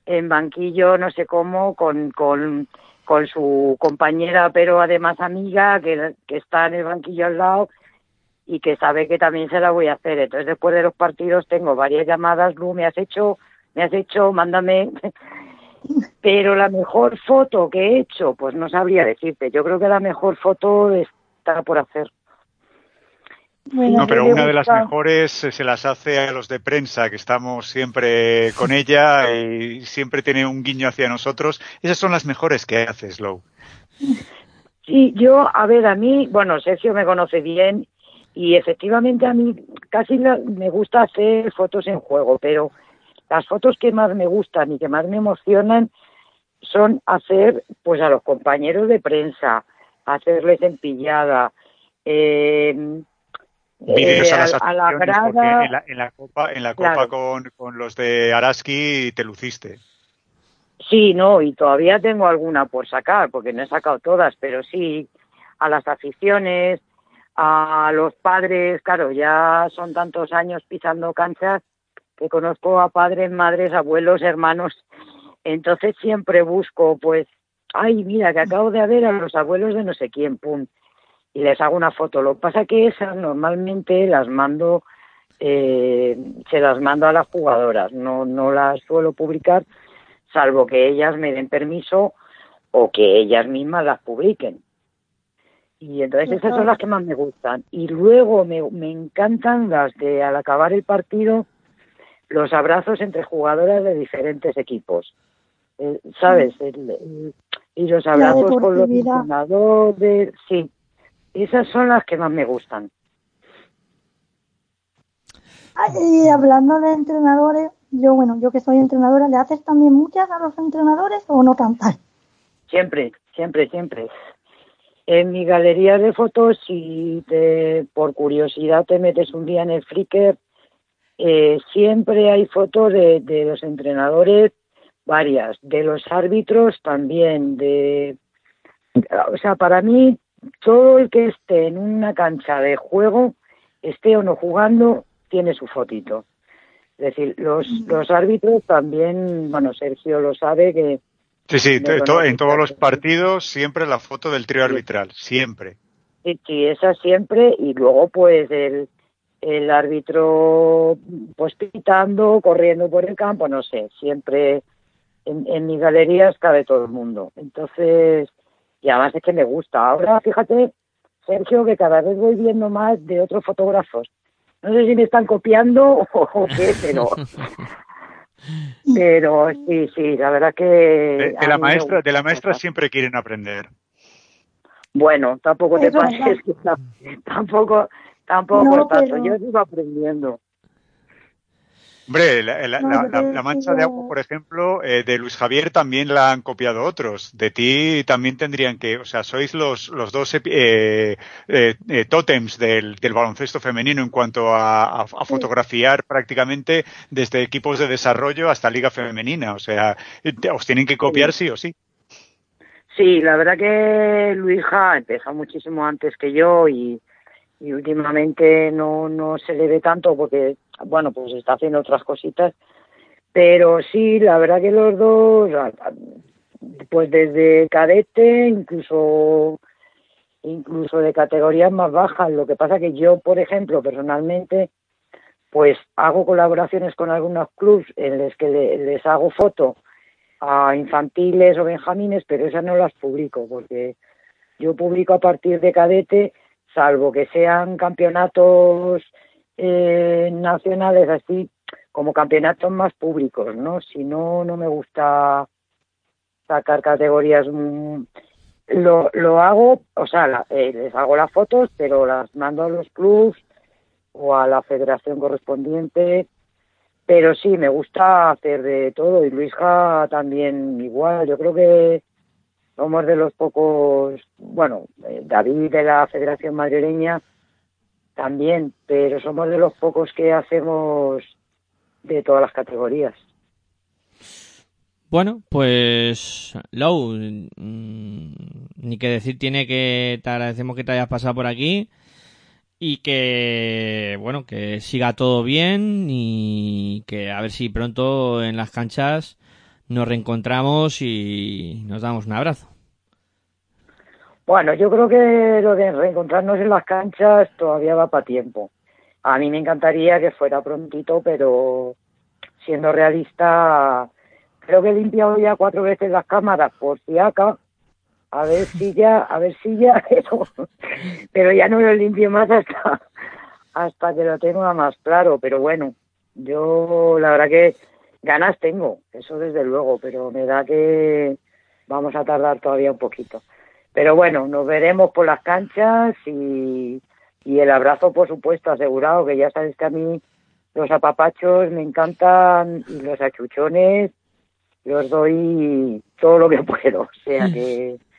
Speaker 8: en banquillo, no sé cómo, con, con, con su compañera, pero además amiga, que, que está en el banquillo al lado y que sabe que también se la voy a hacer. Entonces, después de los partidos tengo varias llamadas, Lu, me has hecho, me has hecho, mándame. Pero la mejor foto que he hecho, pues no sabría decirte. Yo creo que la mejor foto está por hacer.
Speaker 2: Bueno,
Speaker 3: No, pero una de las mejores eh, se las hace a los de prensa, que estamos siempre con ella y siempre tiene un guiño hacia nosotros. Esas son las mejores que haces, Low.
Speaker 8: Sí, yo, a ver, a mí, bueno, Sergio me conoce bien y efectivamente a mí casi la- me gusta hacer fotos en juego, pero las fotos que más me gustan y que más me emocionan son hacer, pues, a los compañeros de prensa, hacerles en pillada, eh,
Speaker 3: Vídeos
Speaker 8: eh,
Speaker 3: a las
Speaker 8: a, a la grada.
Speaker 3: en la, en la copa, en la
Speaker 8: Claro.
Speaker 3: copa con, con los de Araski te luciste.
Speaker 8: Sí, no, y todavía tengo alguna por sacar, porque no he sacado todas, pero sí a las aficiones, a los padres, claro, ya son tantos años pisando canchas que conozco a padres, madres, abuelos, hermanos, entonces siempre busco, pues, ay, mira, que acabo de ver a los abuelos de no sé quién, pum, y les hago una foto. Lo que pasa que esas normalmente las mando, eh, se las mando a las jugadoras, no, no las suelo publicar, salvo que ellas me den permiso o que ellas mismas las publiquen. Y entonces esas son las que más me gustan. Y luego me, me encantan las de al acabar el partido, los abrazos entre jugadoras de diferentes equipos. Eh, ¿Sabes? El- el- y los abrazos con los entrenadores, sí. Esas son las que más me gustan.
Speaker 2: Y hablando de entrenadores, yo, bueno, yo que soy entrenadora, ¿le haces también muchas a los entrenadores o no tantas?
Speaker 8: Siempre, siempre, siempre. En mi galería de fotos, si te, por curiosidad te metes un día en el Flickr, eh, siempre hay fotos de, de los entrenadores, varias, de los árbitros también, de, o sea, para mí todo el que esté en una cancha de juego, esté o no jugando, tiene su fotito. Es decir, los, los árbitros también, bueno, Sergio lo sabe que
Speaker 3: Sí, sí, to- en todos los partidos siempre la foto del trío arbitral, siempre.
Speaker 8: Sí, sí, esa siempre, y luego pues el, el árbitro pues pitando, corriendo por el campo, no sé, siempre en, en mis galerías cabe todo el mundo. Entonces, y además es que me gusta. Ahora, fíjate, Sergio, que cada vez voy viendo más de otros fotógrafos. No sé si me están copiando o, o qué, pero... Pero sí, sí, la verdad que...
Speaker 3: De, la maestra, de la maestra siempre quieren aprender.
Speaker 8: Bueno, tampoco te pases, tampoco, tampoco
Speaker 2: No,
Speaker 8: tanto.
Speaker 2: pero-
Speaker 8: Yo sigo aprendiendo.
Speaker 3: Hombre, la, la-
Speaker 2: No,
Speaker 3: la-
Speaker 2: yo
Speaker 3: la-
Speaker 2: te
Speaker 3: la mancha de agua, por ejemplo, eh, de Luis Javier también la han copiado otros. De ti también tendrían que, o sea, sois los, los dos epi- eh, eh, eh, tótems del, del baloncesto femenino en cuanto a, a- a fotografiar prácticamente desde equipos de desarrollo hasta liga femenina. O sea, eh, os tienen que copiar sí o sí.
Speaker 8: Sí, la verdad que Luisa empezó muchísimo antes que yo y, y últimamente no, no se le ve tanto porque, bueno, pues está haciendo otras cositas. Pero sí, la verdad que los dos, pues desde cadete, incluso incluso de categorías más bajas. Lo que pasa que yo, por ejemplo, personalmente, pues hago colaboraciones con algunos clubs en los que le- les hago foto a infantiles o benjamines, pero esas no las publico porque yo publico a partir de cadete, salvo que sean campeonatos eh, nacionales así, como campeonatos más públicos, ¿no? Si no, no me gusta sacar categorías. mm, Lo, lo hago, o sea, la- eh, les hago las fotos, pero las mando a los clubs o a la federación correspondiente pero sí, me gusta hacer de todo y Luisja también igual. Yo creo que somos de los pocos, bueno, eh, David de la Federación Madrileña también, pero somos de los pocos que hacemos de todas las categorías.
Speaker 1: Bueno, pues Lou, mm, ni que decir tiene que te agradecemos que te hayas pasado por aquí y que bueno, que siga todo bien y que a ver si pronto en las canchas nos reencontramos y nos damos un abrazo.
Speaker 8: Bueno, yo creo que lo de reencontrarnos en las canchas todavía va para tiempo. A mí me encantaría que fuera prontito, pero siendo realista, creo que he limpiado ya cuatro veces las cámaras por si acá. A ver si ya, a ver si ya, pero, pero ya no lo limpio más hasta, hasta que lo tenga más claro. Pero bueno, yo la verdad que ganas tengo, eso desde luego, pero me da que vamos a tardar todavía un poquito. Pero bueno, nos veremos por las canchas y, y el abrazo, por supuesto, asegurado, que ya sabes que a mí los apapachos me encantan y los achuchones los doy todo lo que puedo. O sea que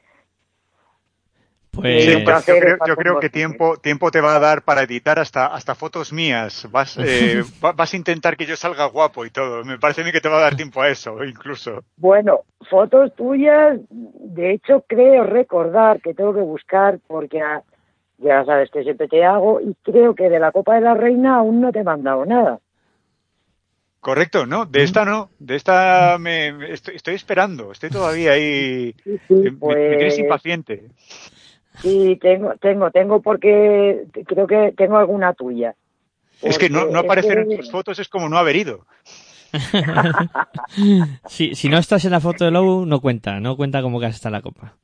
Speaker 1: Pues
Speaker 8: Sí,
Speaker 3: yo creo, yo que tiempo, tiempo te va a dar para editar hasta, hasta fotos mías. Vas, eh, va- vas a intentar que yo salga guapo y todo. Me parece a mí que te va a dar tiempo a eso, incluso.
Speaker 8: Bueno, fotos tuyas, de hecho creo recordar que tengo que buscar porque ah, ya sabes que siempre te hago y creo que de la Copa de la Reina aún no te he mandado nada.
Speaker 3: Correcto, ¿no? De esta no. De esta me, me- estoy, estoy esperando. Estoy todavía ahí.
Speaker 8: Sí, sí,
Speaker 3: Me, me tienes
Speaker 8: pues
Speaker 3: impaciente.
Speaker 8: Sí, tengo, tengo, tengo porque creo que tengo alguna tuya.
Speaker 3: Es que no, no aparecer
Speaker 8: es
Speaker 3: en tus fotos es como no haber ido.
Speaker 1: si, si no estás en la foto de Lou, no cuenta, no cuenta como que has estado en la copa.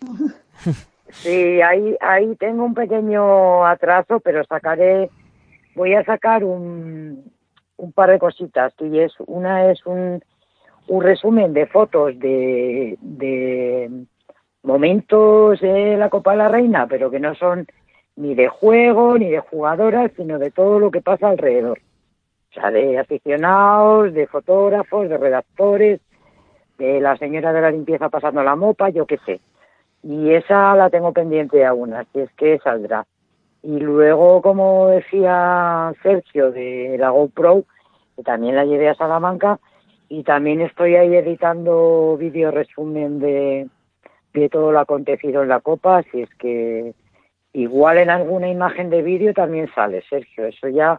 Speaker 8: Sí, ahí, ahí tengo un pequeño atraso, pero sacaré, voy a sacar un, un par de cositas. Y es, una es un, un resumen de fotos de, de momentos de la Copa de la Reina, pero que no son ni de juego ni de jugadoras, sino de todo lo que pasa alrededor. O sea, de aficionados, de fotógrafos, de redactores, de la señora de la limpieza pasando la mopa, yo qué sé. Y esa la tengo pendiente aún, así es que saldrá. Y luego, como decía Sergio, de la GoPro, que también la llevé a Salamanca, y también estoy ahí editando vídeo resumen de, de todo lo acontecido en la Copa, así es que igual en alguna imagen de vídeo también sale, Sergio, eso ya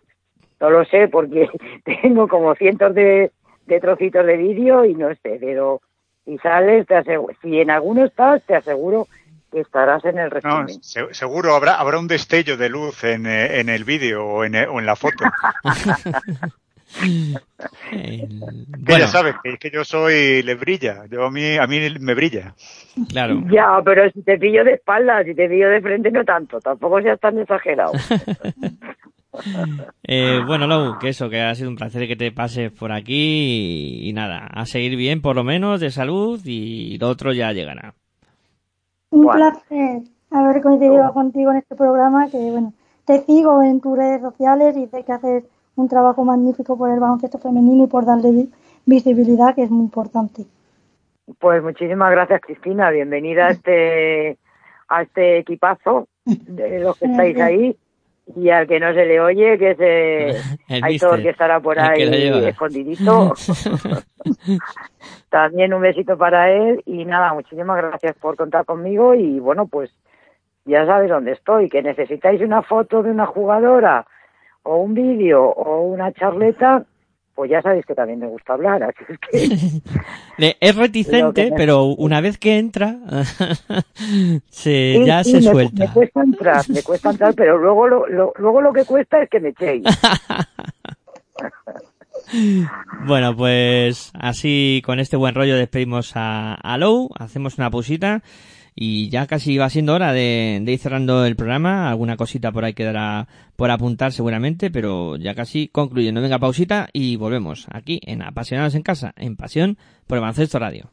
Speaker 8: no lo sé porque tengo como cientos de, de trocitos de vídeo y no sé, pero si sales, te aseguro, si en alguno estás, te aseguro que estarás en el
Speaker 3: No,
Speaker 8: resumen.
Speaker 3: se- seguro habrá, habrá un destello de luz en, eh, en el vídeo o en, eh, o en la foto.
Speaker 1: El-
Speaker 3: Que
Speaker 1: Bueno,
Speaker 3: ya sabes que, que yo soy, le brilla, yo a mí, a mí me brilla.
Speaker 1: claro.
Speaker 8: Ya, pero si te pillo de espaldas, si te pillo de frente, no tanto, tampoco seas tan exagerado.
Speaker 1: Eh, bueno, Lou, que eso, que ha sido un placer que te pases por aquí y, y nada, a seguir bien por lo menos de salud y lo otro ya llegará.
Speaker 2: Un
Speaker 8: Bueno.
Speaker 2: placer haber coincidido contigo en este programa, que bueno, te sigo en tus redes sociales y sé que haces un trabajo magnífico por el baloncesto femenino y por darle vi- visibilidad, que es muy importante.
Speaker 8: Pues muchísimas gracias, Cristina. Bienvenida a este, a este equipazo de los que estáis ahí. Y al que no se le oye, que se
Speaker 1: El
Speaker 8: Aitor,
Speaker 1: mister,
Speaker 8: que estará por ahí escondidito. También un besito para él. Y nada, muchísimas gracias por contar conmigo. Y bueno, pues ya sabes dónde estoy. Que necesitáis una foto de una jugadora, o un vídeo, o una charleta, pues ya sabéis que también me gusta hablar. Así es que.
Speaker 1: Es reticente,
Speaker 8: me-
Speaker 1: pero una vez que entra, se,
Speaker 8: Sí,
Speaker 1: ya
Speaker 8: sí,
Speaker 1: se
Speaker 8: me,
Speaker 1: suelta.
Speaker 8: me cuesta entrar, me cuesta entrar, pero luego lo, lo- luego lo que cuesta es que me echéis.
Speaker 1: Bueno, pues así con este buen rollo despedimos a, a Lou, hacemos una pausita y ya casi va siendo hora de, de ir cerrando el programa. Alguna cosita por ahí quedará por apuntar seguramente, pero ya casi concluyendo. Venga, pausita y volvemos aquí en Apasionados en Casa, en Pasión por el Baloncesto Radio.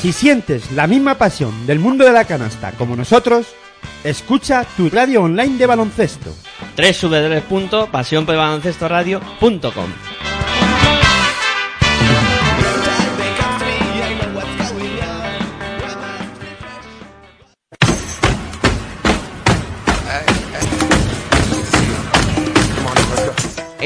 Speaker 4: Si sientes la misma pasión del mundo de la canasta como nosotros, escucha tu radio online de baloncesto.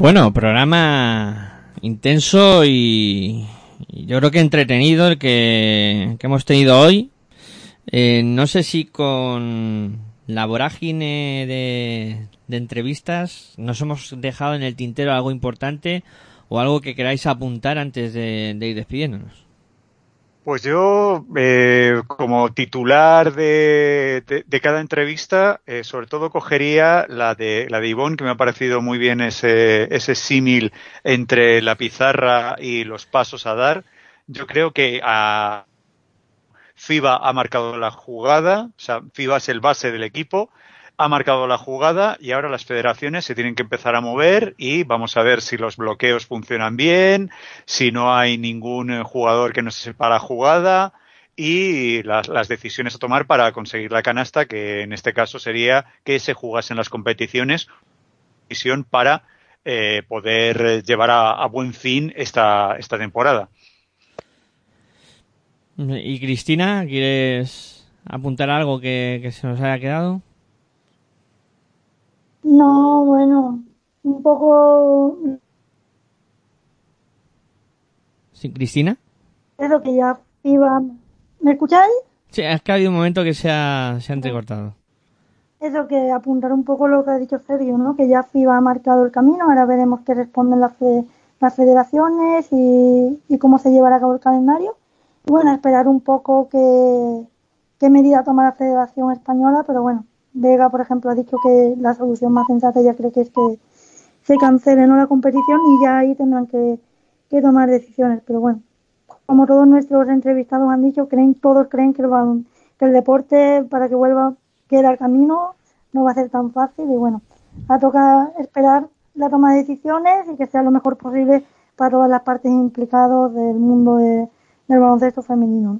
Speaker 1: Bueno, programa intenso y, yo creo que entretenido el que, que hemos tenido hoy. Eh, no sé si con la vorágine de, de entrevistas nos hemos dejado en el tintero algo importante o algo que queráis apuntar antes de, de ir despidiéndonos.
Speaker 3: Pues yo, eh, como titular de, de- cada entrevista, eh, sobre todo cogería la de, la de Ivonne, que me ha parecido muy bien ese, ese símil entre la pizarra y los pasos a dar. Yo creo que a FIBA ha marcado la jugada, o sea, FIBA es el base del equipo, ha marcado la jugada y ahora las federaciones se tienen que empezar a mover y vamos a ver si los bloqueos funcionan bien, si no hay ningún eh, jugador que no se sepa la jugada y las, las decisiones a tomar para conseguir la canasta, que en este caso sería que se jugasen las competiciones decisión para eh, poder llevar a, a buen fin esta, esta temporada.
Speaker 1: Y Cristina, ¿quieres apuntar algo que, que se nos haya quedado?
Speaker 2: No, bueno, un poco
Speaker 1: ¿Sí, Cristina?
Speaker 2: eso que ya iba. ¿Me escucháis?
Speaker 1: Sí, es que ha habido un momento que se ha, se ha entrecortado.
Speaker 2: Eso que apuntar un poco lo que ha dicho Sergio, ¿no? Que ya FIBA ha marcado el camino, ahora veremos qué responden las, fe- las federaciones y, y cómo se llevará a cabo el calendario. Y bueno, esperar un poco qué, qué medida toma la Federación Española, pero bueno, Vega, por ejemplo, ha dicho que la solución más sensata ya cree que es que, se cancele ¿no? la competición y ya ahí tendrán que, que tomar decisiones. Pero bueno, como todos nuestros entrevistados han dicho, creen, todos creen que el, que el deporte para que vuelva queda el camino no va a ser tan fácil y bueno, a toca esperar la toma de decisiones y que sea lo mejor posible para todas las partes implicadas del mundo de- del baloncesto femenino.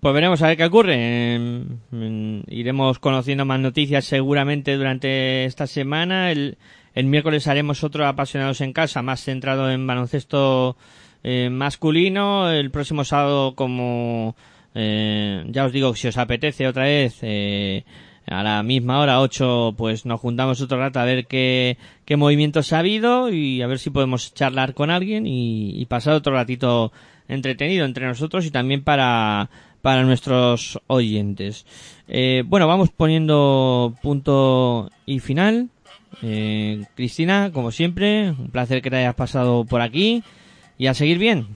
Speaker 1: Pues veremos a ver qué ocurre. Em, mm, iremos conociendo más noticias seguramente durante esta semana. El, el miércoles haremos otro apasionados en casa, más centrado en baloncesto eh, masculino. El próximo sábado, como eh, ya os digo, si os apetece otra vez, eh, a la misma hora, 8, pues nos juntamos otro rato a ver qué, qué movimientos ha habido y a ver si podemos charlar con alguien y, pasar otro ratito entretenido entre nosotros y también para, para nuestros oyentes. Eh, bueno, vamos poniendo punto y final. Eh, Cristina, como siempre, un placer que te hayas pasado por aquí y a seguir bien.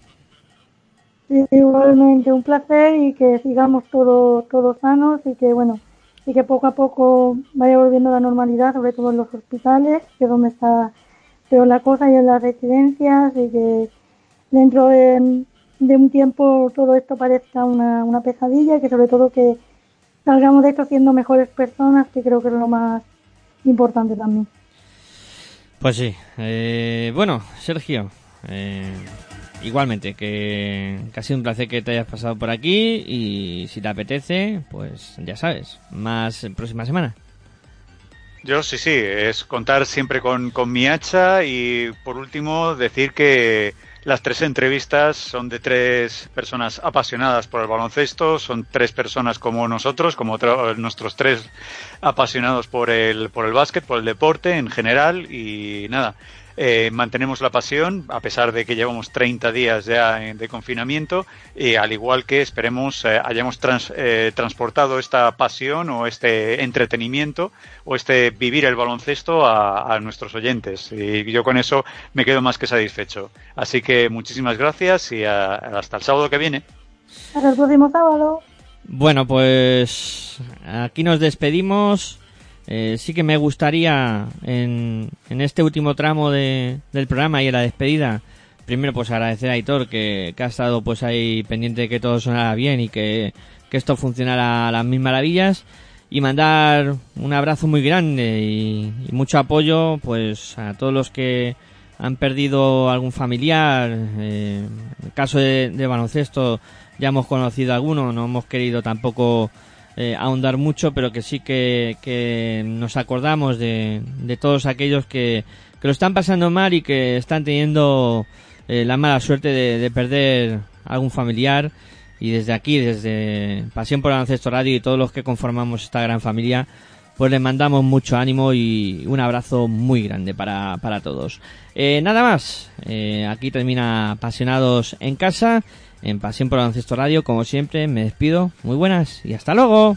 Speaker 2: Sí, igualmente un placer y que sigamos todos todos sanos y que bueno y que poco a poco vaya volviendo a la normalidad, sobre todo en los hospitales, que es donde está peor la cosa y en las residencias y que dentro de, de un tiempo todo esto parezca una, una pesadilla y que sobre todo que salgamos de esto siendo mejores personas, que creo que es lo más importante también.
Speaker 1: Pues sí. Eh, bueno, Sergio, eh, igualmente, que, que ha sido un placer que te hayas pasado por aquí y si te apetece, pues ya sabes, más próxima semana.
Speaker 3: Yo sí, sí, es contar siempre con, con mi hacha y por último decir que las tres entrevistas son de tres personas apasionadas por el baloncesto, son tres personas como nosotros, como nuestros tres apasionados por el, por el básquet, por el deporte en general y nada. Eh, mantenemos la pasión a pesar de que llevamos 30 días ya en- de confinamiento y al igual que esperemos eh, hayamos trans- eh, transportado esta pasión o este entretenimiento o este vivir el baloncesto a, a nuestros oyentes y yo con eso me quedo más que satisfecho así que muchísimas gracias y a- hasta el sábado que viene
Speaker 2: Hasta el próximo sábado.
Speaker 1: Bueno, pues aquí nos despedimos. Eh, sí que me gustaría en, este último tramo de, del programa y en la despedida, primero pues agradecer a Aitor que, ha estado pues ahí pendiente de que todo sonara bien y que, que esto funcionara a las mil maravillas y mandar un abrazo muy grande y, mucho apoyo pues a todos los que han perdido algún familiar. eh, en el caso de, de baloncesto ya hemos conocido alguno, no hemos querido tampoco eh, ahondar mucho, pero que sí que, nos acordamos de, de todos aquellos que, que lo están pasando mal y que están teniendo eh, la mala suerte de, de perder algún familiar. Y desde aquí, desde Pasión por el Baloncesto Radio y todos los que conformamos esta gran familia, pues les mandamos mucho ánimo y un abrazo muy grande para, para todos. Eh, nada más, eh, aquí termina Apasionados en casa, en Pasión por Baloncesto Radio, como siempre, me despido, muy buenas y hasta luego.